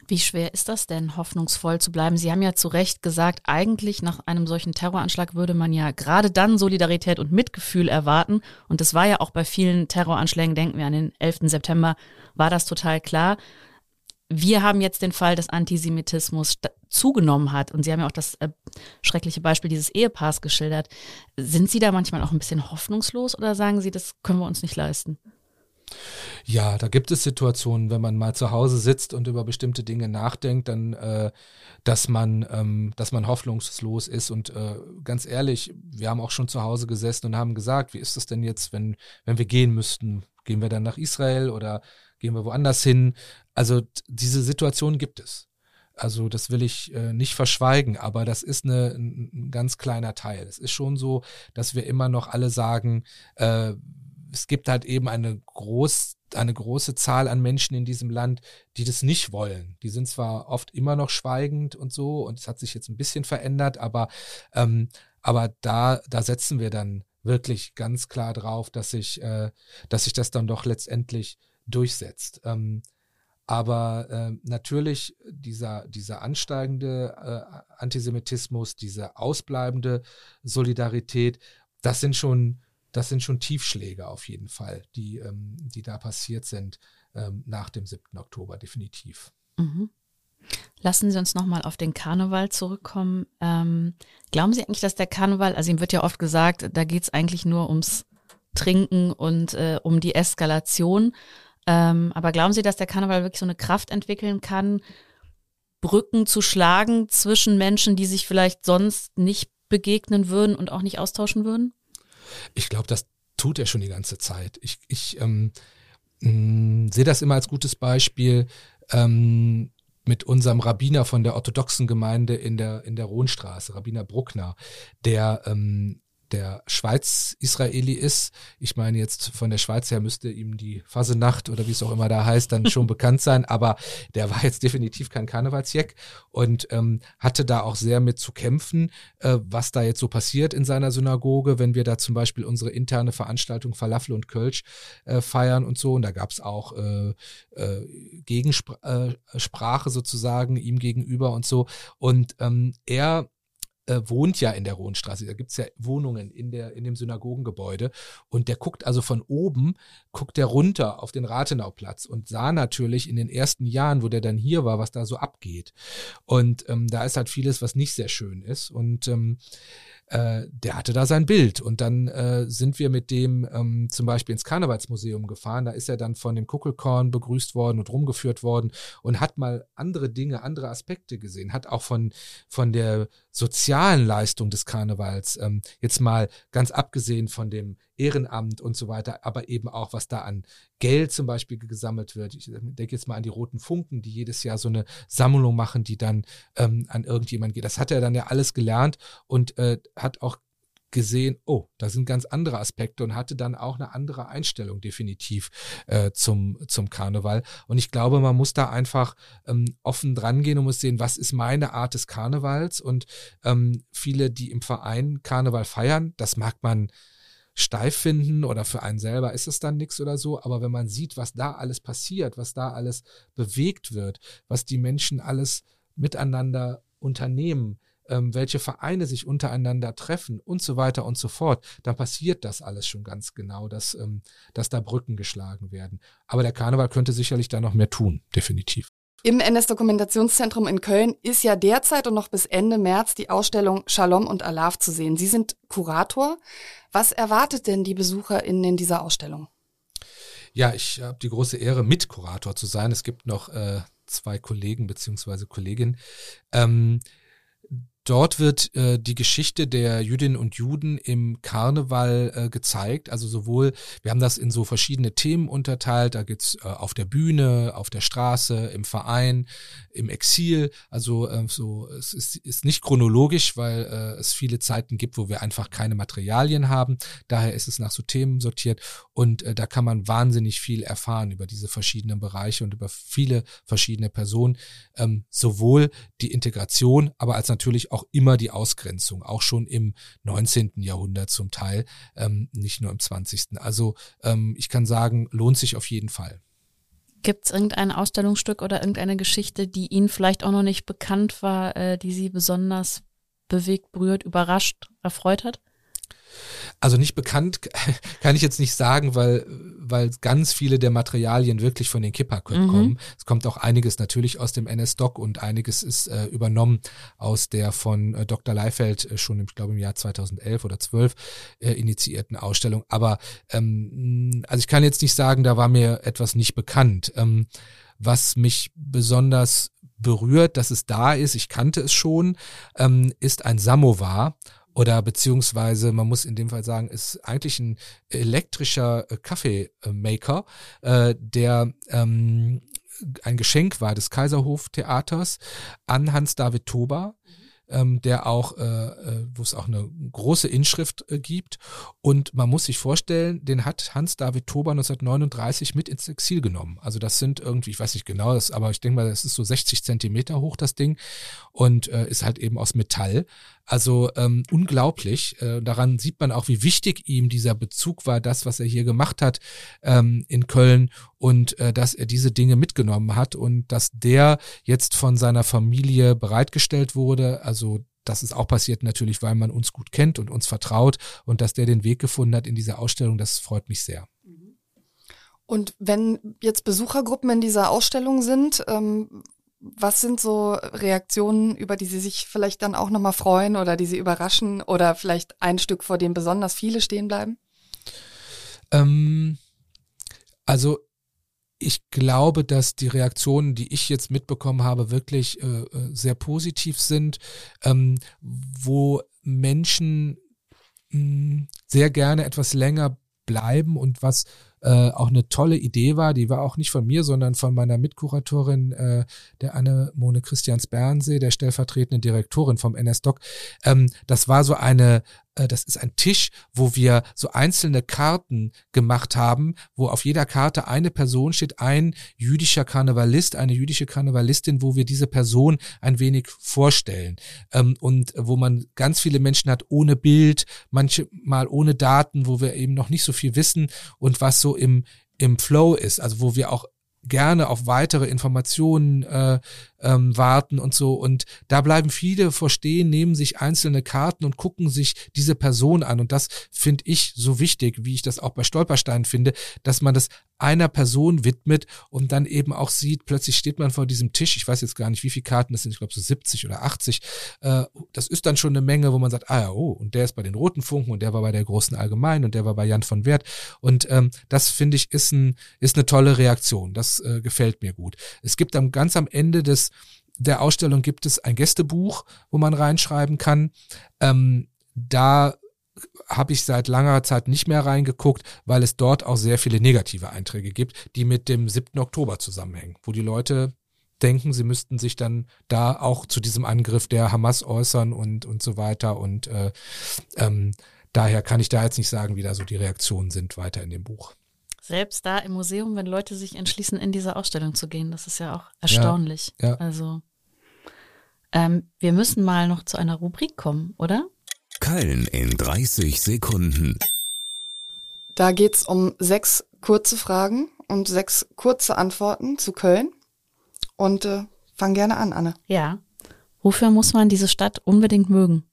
Wie schwer ist das denn, hoffnungsvoll zu bleiben? Sie haben ja zu Recht gesagt, eigentlich nach einem solchen Terroranschlag würde man ja gerade dann Solidarität und Mitgefühl erwarten. Und das war ja auch bei vielen Terroranschlägen, denken wir an den 11. September, war das total klar. Wir haben jetzt den Fall, dass Antisemitismus zugenommen hat. Und Sie haben ja auch das äh, schreckliche Beispiel dieses Ehepaars geschildert. Sind Sie da manchmal auch ein bisschen hoffnungslos oder sagen Sie, das können wir uns nicht leisten? Ja, da gibt es Situationen, wenn man mal zu Hause sitzt und über bestimmte Dinge nachdenkt, dann, äh, dass man, ähm, dass man hoffnungslos ist. Und äh, ganz ehrlich, wir haben auch schon zu Hause gesessen und haben gesagt, wie ist es denn jetzt, wenn, wenn wir gehen müssten? Gehen wir dann nach Israel oder gehen wir woanders hin? Also diese Situation gibt es. Also das will ich äh, nicht verschweigen, aber das ist eine, ein, ein ganz kleiner Teil. Es ist schon so, dass wir immer noch alle sagen, äh, es gibt halt eben eine groß, eine große Zahl an Menschen in diesem Land, die das nicht wollen. Die sind zwar oft immer noch schweigend und so, und es hat sich jetzt ein bisschen verändert, aber, ähm, aber da, da setzen wir dann wirklich ganz klar drauf, dass sich, äh, dass sich das dann doch letztendlich durchsetzt. Ähm, aber äh, natürlich dieser, dieser ansteigende äh, Antisemitismus, diese ausbleibende Solidarität, das sind schon das sind schon Tiefschläge auf jeden Fall, die, ähm, die da passiert sind ähm, nach dem 7. Oktober, definitiv. Mhm. Lassen Sie uns nochmal auf den Karneval zurückkommen. Ähm, glauben Sie eigentlich, dass der Karneval, also ihm wird ja oft gesagt, da geht es eigentlich nur ums Trinken und äh, um die Eskalation. Ähm, aber glauben Sie, dass der Karneval wirklich so eine Kraft entwickeln kann, Brücken zu schlagen zwischen Menschen, die sich vielleicht sonst nicht begegnen würden und auch nicht austauschen würden? Ich glaube, das tut er schon die ganze Zeit. Ich, ich ähm, mm, sehe das immer als gutes Beispiel ähm, mit unserem Rabbiner von der orthodoxen Gemeinde in der, in der Rohnstraße, Rabbiner Bruckner, der ähm, der Schweiz-Israeli ist. Ich meine, jetzt von der Schweiz her müsste ihm die Fasenacht oder wie es auch immer da heißt, dann schon bekannt sein, aber der war jetzt definitiv kein Karnevalsjeck und ähm, hatte da auch sehr mit zu kämpfen, äh, was da jetzt so passiert in seiner Synagoge, wenn wir da zum Beispiel unsere interne Veranstaltung Falafel und Kölsch äh, feiern und so. Und da gab es auch äh, äh, Gegensprache äh, sozusagen ihm gegenüber und so. Und ähm, er äh, wohnt ja in der Rohnstraße. Da gibt's ja Wohnungen in, der, in dem Synagogengebäude. Und der guckt also von oben, guckt der runter auf den Rathenauplatz und sah natürlich in den ersten Jahren, wo der dann hier war, was da so abgeht. Und ähm, da ist halt vieles, was nicht sehr schön ist. Und ähm, äh, der hatte da sein Bild. Und dann äh, sind wir mit dem ähm, zum Beispiel ins Karnevalsmuseum gefahren. Da ist er dann von dem Kuckelkorn begrüßt worden und rumgeführt worden und hat mal andere Dinge, andere Aspekte gesehen, hat auch von, von der sozialen Leistung des Karnevals, ähm, jetzt mal ganz abgesehen von dem Ehrenamt und so weiter, aber eben auch, was da an Geld zum Beispiel gesammelt wird. Ich denke jetzt mal an die Roten Funken, die jedes Jahr so eine Sammlung machen, die dann ähm, an irgendjemand geht. Das hat er dann ja alles gelernt und äh, hat auch gesehen, oh, da sind ganz andere Aspekte und hatte dann auch eine andere Einstellung definitiv äh, zum, zum Karneval. Und ich glaube, man muss da einfach ähm, offen dran gehen und muss sehen, was ist meine Art des Karnevals. Und ähm, viele, die im Verein Karneval feiern, das mag man steif finden oder für einen selber ist es dann nichts oder so. Aber wenn man sieht, was da alles passiert, was da alles bewegt wird, was die Menschen alles miteinander unternehmen, ähm, welche Vereine sich untereinander treffen und so weiter und so fort, dann passiert das alles schon ganz genau, dass, ähm, dass da Brücken geschlagen werden. Aber der Karneval könnte sicherlich da noch mehr tun, definitiv. Im NS-Dokumentationszentrum in Köln ist ja derzeit und noch bis Ende März die Ausstellung Shalom und Alav zu sehen. Sie sind Kurator. Was erwartet denn die BesucherInnen in dieser Ausstellung? Ja, ich habe die große Ehre, Mitkurator zu sein. Es gibt noch äh, zwei Kollegen beziehungsweise Kolleginnen. Ähm, Dort wird äh, die Geschichte der Jüdinnen und Juden im Karneval äh, gezeigt. Also sowohl, wir haben das in so verschiedene Themen unterteilt. Da geht's äh, auf der Bühne, auf der Straße, im Verein, im Exil. Also äh, so, es ist, ist nicht chronologisch, weil äh, es viele Zeiten gibt, wo wir einfach keine Materialien haben. Daher ist es nach so Themen sortiert. Und äh, da kann man wahnsinnig viel erfahren über diese verschiedenen Bereiche und über viele verschiedene Personen. Ähm, sowohl die Integration, aber als natürlich auch immer die Ausgrenzung, auch schon im 19. Jahrhundert zum Teil, ähm, nicht nur im 20. Also ähm, ich kann sagen, lohnt sich auf jeden Fall. Gibt es irgendein Ausstellungsstück oder irgendeine Geschichte, die Ihnen vielleicht auch noch nicht bekannt war, äh, die Sie besonders bewegt, berührt, überrascht, erfreut hat? Also nicht bekannt kann ich jetzt nicht sagen, weil, weil ganz viele der Materialien wirklich von den Kippa mhm. kommen. Es kommt auch einiges natürlich aus dem NS-Doc und einiges ist äh, übernommen aus der von äh, Dr. Leifeld äh, schon, im, ich glaube, im Jahr 2011 oder 12 äh, initiierten Ausstellung. Aber ähm, also ich kann jetzt nicht sagen, da war mir etwas nicht bekannt. Ähm, was mich besonders berührt, dass es da ist, ich kannte es schon, ähm, ist ein Samovar oder beziehungsweise man muss in dem Fall sagen, ist eigentlich ein elektrischer äh, Kaffeemaker, äh, der ähm, ein Geschenk war des Kaiserhoftheaters an Hans-David Toba ähm, der auch, äh, äh, wo es auch eine große Inschrift äh, gibt. Und man muss sich vorstellen, den hat Hans-David Tober 1939 mit ins Exil genommen. Also das sind irgendwie, ich weiß nicht genau, das, aber ich denke mal, das ist so 60 Zentimeter hoch, das Ding. Und äh, ist halt eben aus Metall. Also ähm, unglaublich. Äh, daran sieht man auch, wie wichtig ihm dieser Bezug war, das, was er hier gemacht hat ähm, in Köln und äh, dass er diese Dinge mitgenommen hat und dass der jetzt von seiner Familie bereitgestellt wurde. Also das ist auch passiert natürlich, weil man uns gut kennt und uns vertraut und dass der den Weg gefunden hat in dieser Ausstellung, das freut mich sehr. Und wenn jetzt Besuchergruppen in dieser Ausstellung sind, ähm, was sind so Reaktionen, über die Sie sich vielleicht dann auch nochmal freuen oder die Sie überraschen oder vielleicht ein Stück, vor dem besonders viele stehen bleiben? Ähm, also ich glaube, dass die Reaktionen, die ich jetzt mitbekommen habe, wirklich äh, äh sehr positiv sind, ähm, wo Menschen mh, hm, sehr gerne etwas länger bleiben und was äh, auch eine tolle Idee war. Die war auch nicht von mir, sondern von meiner Mitkuratorin, äh, der Anne-Mone Christians Bernsee, der stellvertretenden Direktorin vom NS-Doc. Ähm, das war so eine das ist ein Tisch, wo wir so einzelne Karten gemacht haben, wo auf jeder Karte eine Person steht, ein jüdischer Karnevalist, eine jüdische Karnevalistin, wo wir diese Person ein wenig vorstellen. Ähm, und wo man ganz viele Menschen hat ohne Bild, manche mal ohne Daten, wo wir eben noch nicht so viel wissen und was so im, im Flow ist, also wo wir auch gerne auf weitere Informationen äh, ähm, warten und so. Und da bleiben viele vor stehen, nehmen sich einzelne Karten und gucken sich diese Person an. Und das finde ich so wichtig, wie ich das auch bei Stolperstein finde, dass man das einer Person widmet und dann eben auch sieht, plötzlich steht man vor diesem Tisch, ich weiß jetzt gar nicht, wie viele Karten das sind, ich glaube so 70 oder 80, äh, das ist dann schon eine Menge, wo man sagt, ah ja, oh, und der ist bei den Roten Funken und der war bei der Großen Allgemein und der war bei Jan von Wert und ähm, das finde ich ist, ein, ist eine tolle Reaktion, das äh, gefällt mir gut. Es gibt dann ganz am Ende des der Ausstellung gibt es ein Gästebuch, wo man reinschreiben kann. Ähm, da habe ich seit langer Zeit nicht mehr reingeguckt, weil es dort auch sehr viele negative Einträge gibt, die mit dem 7. Oktober zusammenhängen, wo die Leute denken, sie müssten sich dann da auch zu diesem Angriff der Hamas äußern und, und so weiter. Und äh, ähm, daher kann ich da jetzt nicht sagen, wie da so die Reaktionen sind weiter in dem Buch. Selbst da im Museum, wenn Leute sich entschließen, in diese Ausstellung zu gehen, das ist ja auch erstaunlich. Ja, ja. Also ähm, wir müssen mal noch zu einer Rubrik kommen, oder? Köln in 30 Sekunden. Da geht es um sechs kurze Fragen und sechs kurze Antworten zu Köln. Und äh, fang gerne an, Anne. Ja. Wofür muss man diese Stadt unbedingt mögen?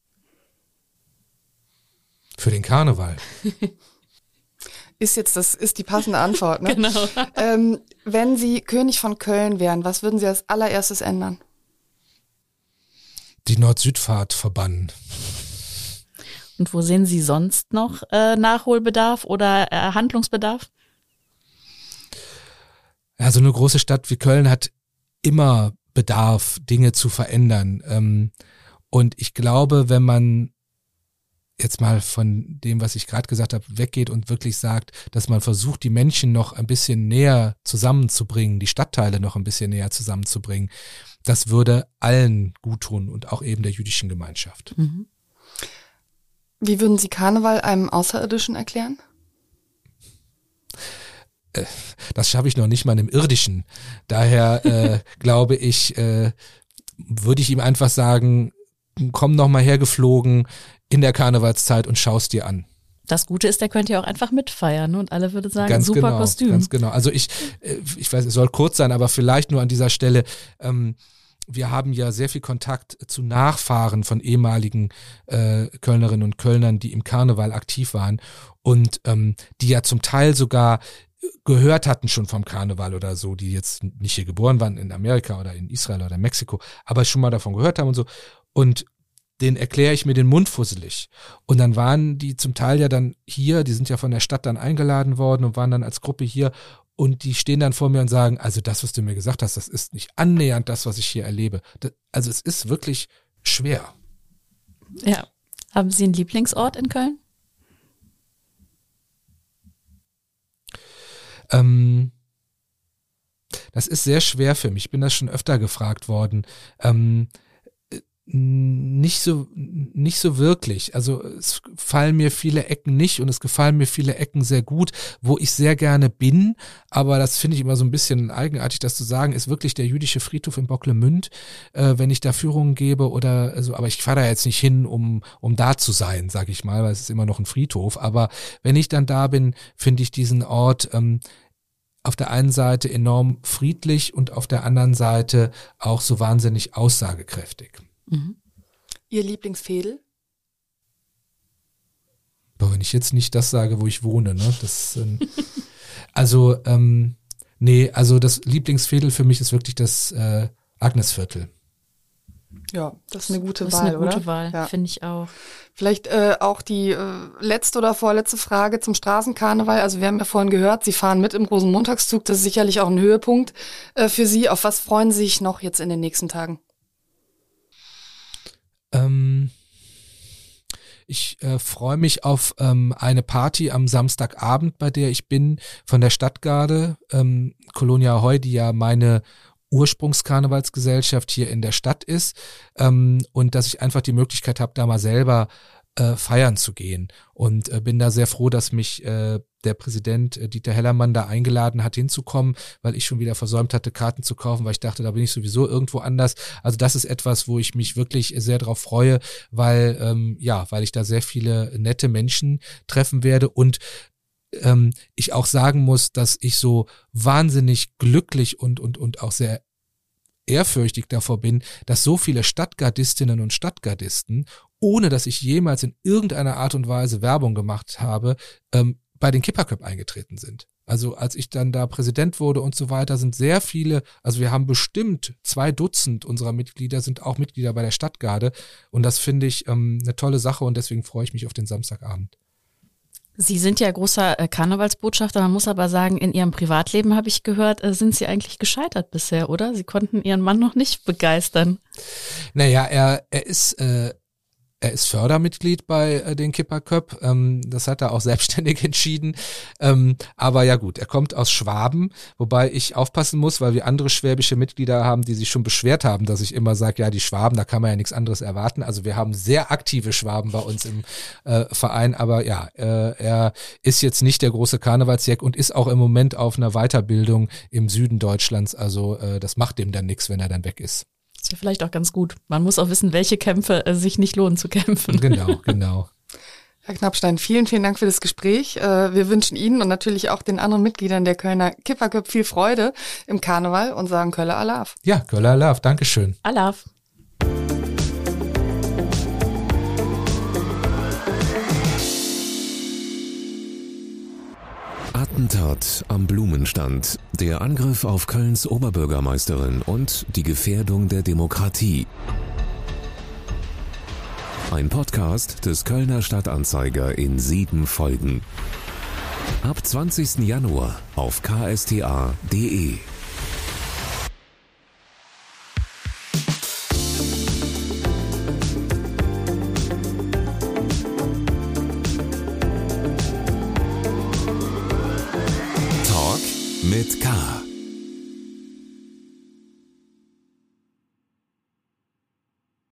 Für den Karneval. ist jetzt das ist die passende Antwort. Ne? genau. Ähm, wenn Sie König von Köln wären, was würden Sie als allererstes ändern? Die Nord-Süd-Fahrt verbannen. Und wo sehen Sie sonst noch äh, Nachholbedarf oder äh, Handlungsbedarf? Ja, so eine große Stadt wie Köln hat immer Bedarf, Dinge zu verändern. Ähm, und ich glaube, wenn man jetzt mal von dem, was ich gerade gesagt habe, weggeht und wirklich sagt, dass man versucht, die Menschen noch ein bisschen näher zusammenzubringen, die Stadtteile noch ein bisschen näher zusammenzubringen, das würde allen gut tun und auch eben der jüdischen Gemeinschaft. Mhm. Wie würden Sie Karneval einem Außerirdischen erklären? Äh, das schaffe ich noch nicht mal im Irdischen. Daher äh, glaube ich, äh, würde ich ihm einfach sagen, komm noch mal hergeflogen in der Karnevalszeit und schaust dir an. Das Gute ist, der könnte ja auch einfach mitfeiern und alle würde sagen, ganz super genau, Kostüm. Ganz genau. Also ich, äh, ich weiß, es soll kurz sein, aber vielleicht nur an dieser Stelle. Ähm, wir haben ja sehr viel Kontakt zu Nachfahren von ehemaligen äh, Kölnerinnen und Kölnern, die im Karneval aktiv waren und ähm, die ja zum Teil sogar gehört hatten schon vom Karneval oder so, die jetzt nicht hier geboren waren in Amerika oder in Israel oder Mexiko, aber schon mal davon gehört haben und so. Und den erkläre ich mir den Mund fusselig. Und dann waren die zum Teil ja dann hier, die sind ja von der Stadt dann eingeladen worden und waren dann als Gruppe hier und die stehen dann vor mir und sagen, also das, was du mir gesagt hast, das ist nicht annähernd das, was ich hier erlebe. Das, also es ist wirklich schwer. Ja. Haben Sie einen Lieblingsort in Köln? Ähm, das ist sehr schwer für mich. Ich bin das schon öfter gefragt worden. Ähm, nicht so nicht so wirklich. Also es fallen mir viele Ecken nicht und es gefallen mir viele Ecken sehr gut, wo ich sehr gerne bin. Aber das finde ich immer so ein bisschen eigenartig, das zu sagen, ist wirklich der jüdische Friedhof in Bocklemünd, äh, wenn ich da Führungen gebe oder so. Aber ich fahre da jetzt nicht hin, um um da zu sein, sag ich mal, weil es ist immer noch ein Friedhof. Aber wenn ich dann da bin, finde ich diesen Ort ähm, auf der einen Seite enorm friedlich und auf der anderen Seite auch so wahnsinnig aussagekräftig. Mhm. Ihr Lieblingsfädel? Boah, wenn ich jetzt nicht das sage, wo ich wohne, ne? Das, ähm, also, ähm, nee, also das Lieblingsfädel für mich ist wirklich das äh, Agnesviertel. Ja, das ist eine gute das Wahl. Das ist eine gute oder? Wahl, ja. finde ich auch. Vielleicht äh, auch die äh, letzte oder vorletzte Frage zum Straßenkarneval. Also wir haben ja vorhin gehört, Sie fahren mit im großen Montagszug. Das ist sicherlich auch ein Höhepunkt äh, für Sie. Auf was freuen Sie sich noch jetzt in den nächsten Tagen? Ähm, ich äh, freue mich auf ähm, eine Party am Samstagabend, bei der ich bin, von der Stadtgarde, ähm, Colonia Heu, die ja meine Ursprungskarnevalsgesellschaft hier in der Stadt ist ähm, und dass ich einfach die Möglichkeit habe, da mal selber äh, feiern zu gehen. Und äh, bin da sehr froh, dass mich äh, der Präsident äh, Dieter Hellermann da eingeladen hat, hinzukommen, weil ich schon wieder versäumt hatte, Karten zu kaufen, weil ich dachte, da bin ich sowieso irgendwo anders. Also das ist etwas, wo ich mich wirklich sehr darauf freue, weil ähm, ja, weil ich da sehr viele nette Menschen treffen werde und ähm, ich auch sagen muss, dass ich so wahnsinnig glücklich und und und auch sehr ehrfürchtig davor bin, dass so viele Stadtgardistinnen und Stadtgardisten, ohne dass ich jemals in irgendeiner Art und Weise Werbung gemacht habe, ähm, bei den Kipperköp eingetreten sind. Also als ich dann da Präsident wurde und so weiter, sind sehr viele, also wir haben bestimmt zwei Dutzend unserer Mitglieder sind auch Mitglieder bei der Stadtgarde und das finde ich ähm, eine tolle Sache und deswegen freue ich mich auf den Samstagabend. Sie sind ja großer äh, Karnevalsbotschafter. Man muss aber sagen, in Ihrem Privatleben habe ich gehört, äh, sind Sie eigentlich gescheitert bisher, oder? Sie konnten Ihren Mann noch nicht begeistern. Naja, er, er ist äh, er ist Fördermitglied bei äh, den Kipper Cup. Ähm, das hat er auch selbstständig entschieden. Ähm, aber ja gut, er kommt aus Schwaben, wobei ich aufpassen muss, weil wir andere schwäbische Mitglieder haben, die sich schon beschwert haben, dass ich immer sage, ja, die Schwaben, da kann man ja nichts anderes erwarten. Also wir haben sehr aktive Schwaben bei uns im äh, Verein, aber ja, äh, er ist jetzt nicht der große Karnevalsjack und ist auch im Moment auf einer Weiterbildung im Süden Deutschlands. Also äh, das macht dem dann nichts, wenn er dann weg ist. Ist ja vielleicht auch ganz gut. Man muss auch wissen, welche Kämpfe äh, sich nicht lohnen zu kämpfen. Genau, genau. Herr Knappstein, vielen, vielen Dank für das Gespräch. Äh, wir wünschen Ihnen und natürlich auch den anderen Mitgliedern der Kölner Kipperköp viel Freude im Karneval und sagen Köller Alaf. Ja, Köller Alaf, Dankeschön. Alaf. Attentat am Blumenstand, der Angriff auf Kölns Oberbürgermeisterin und die Gefährdung der Demokratie. Ein Podcast des Kölner Stadtanzeiger in sieben Folgen. Ab 20. Januar auf ksta.de.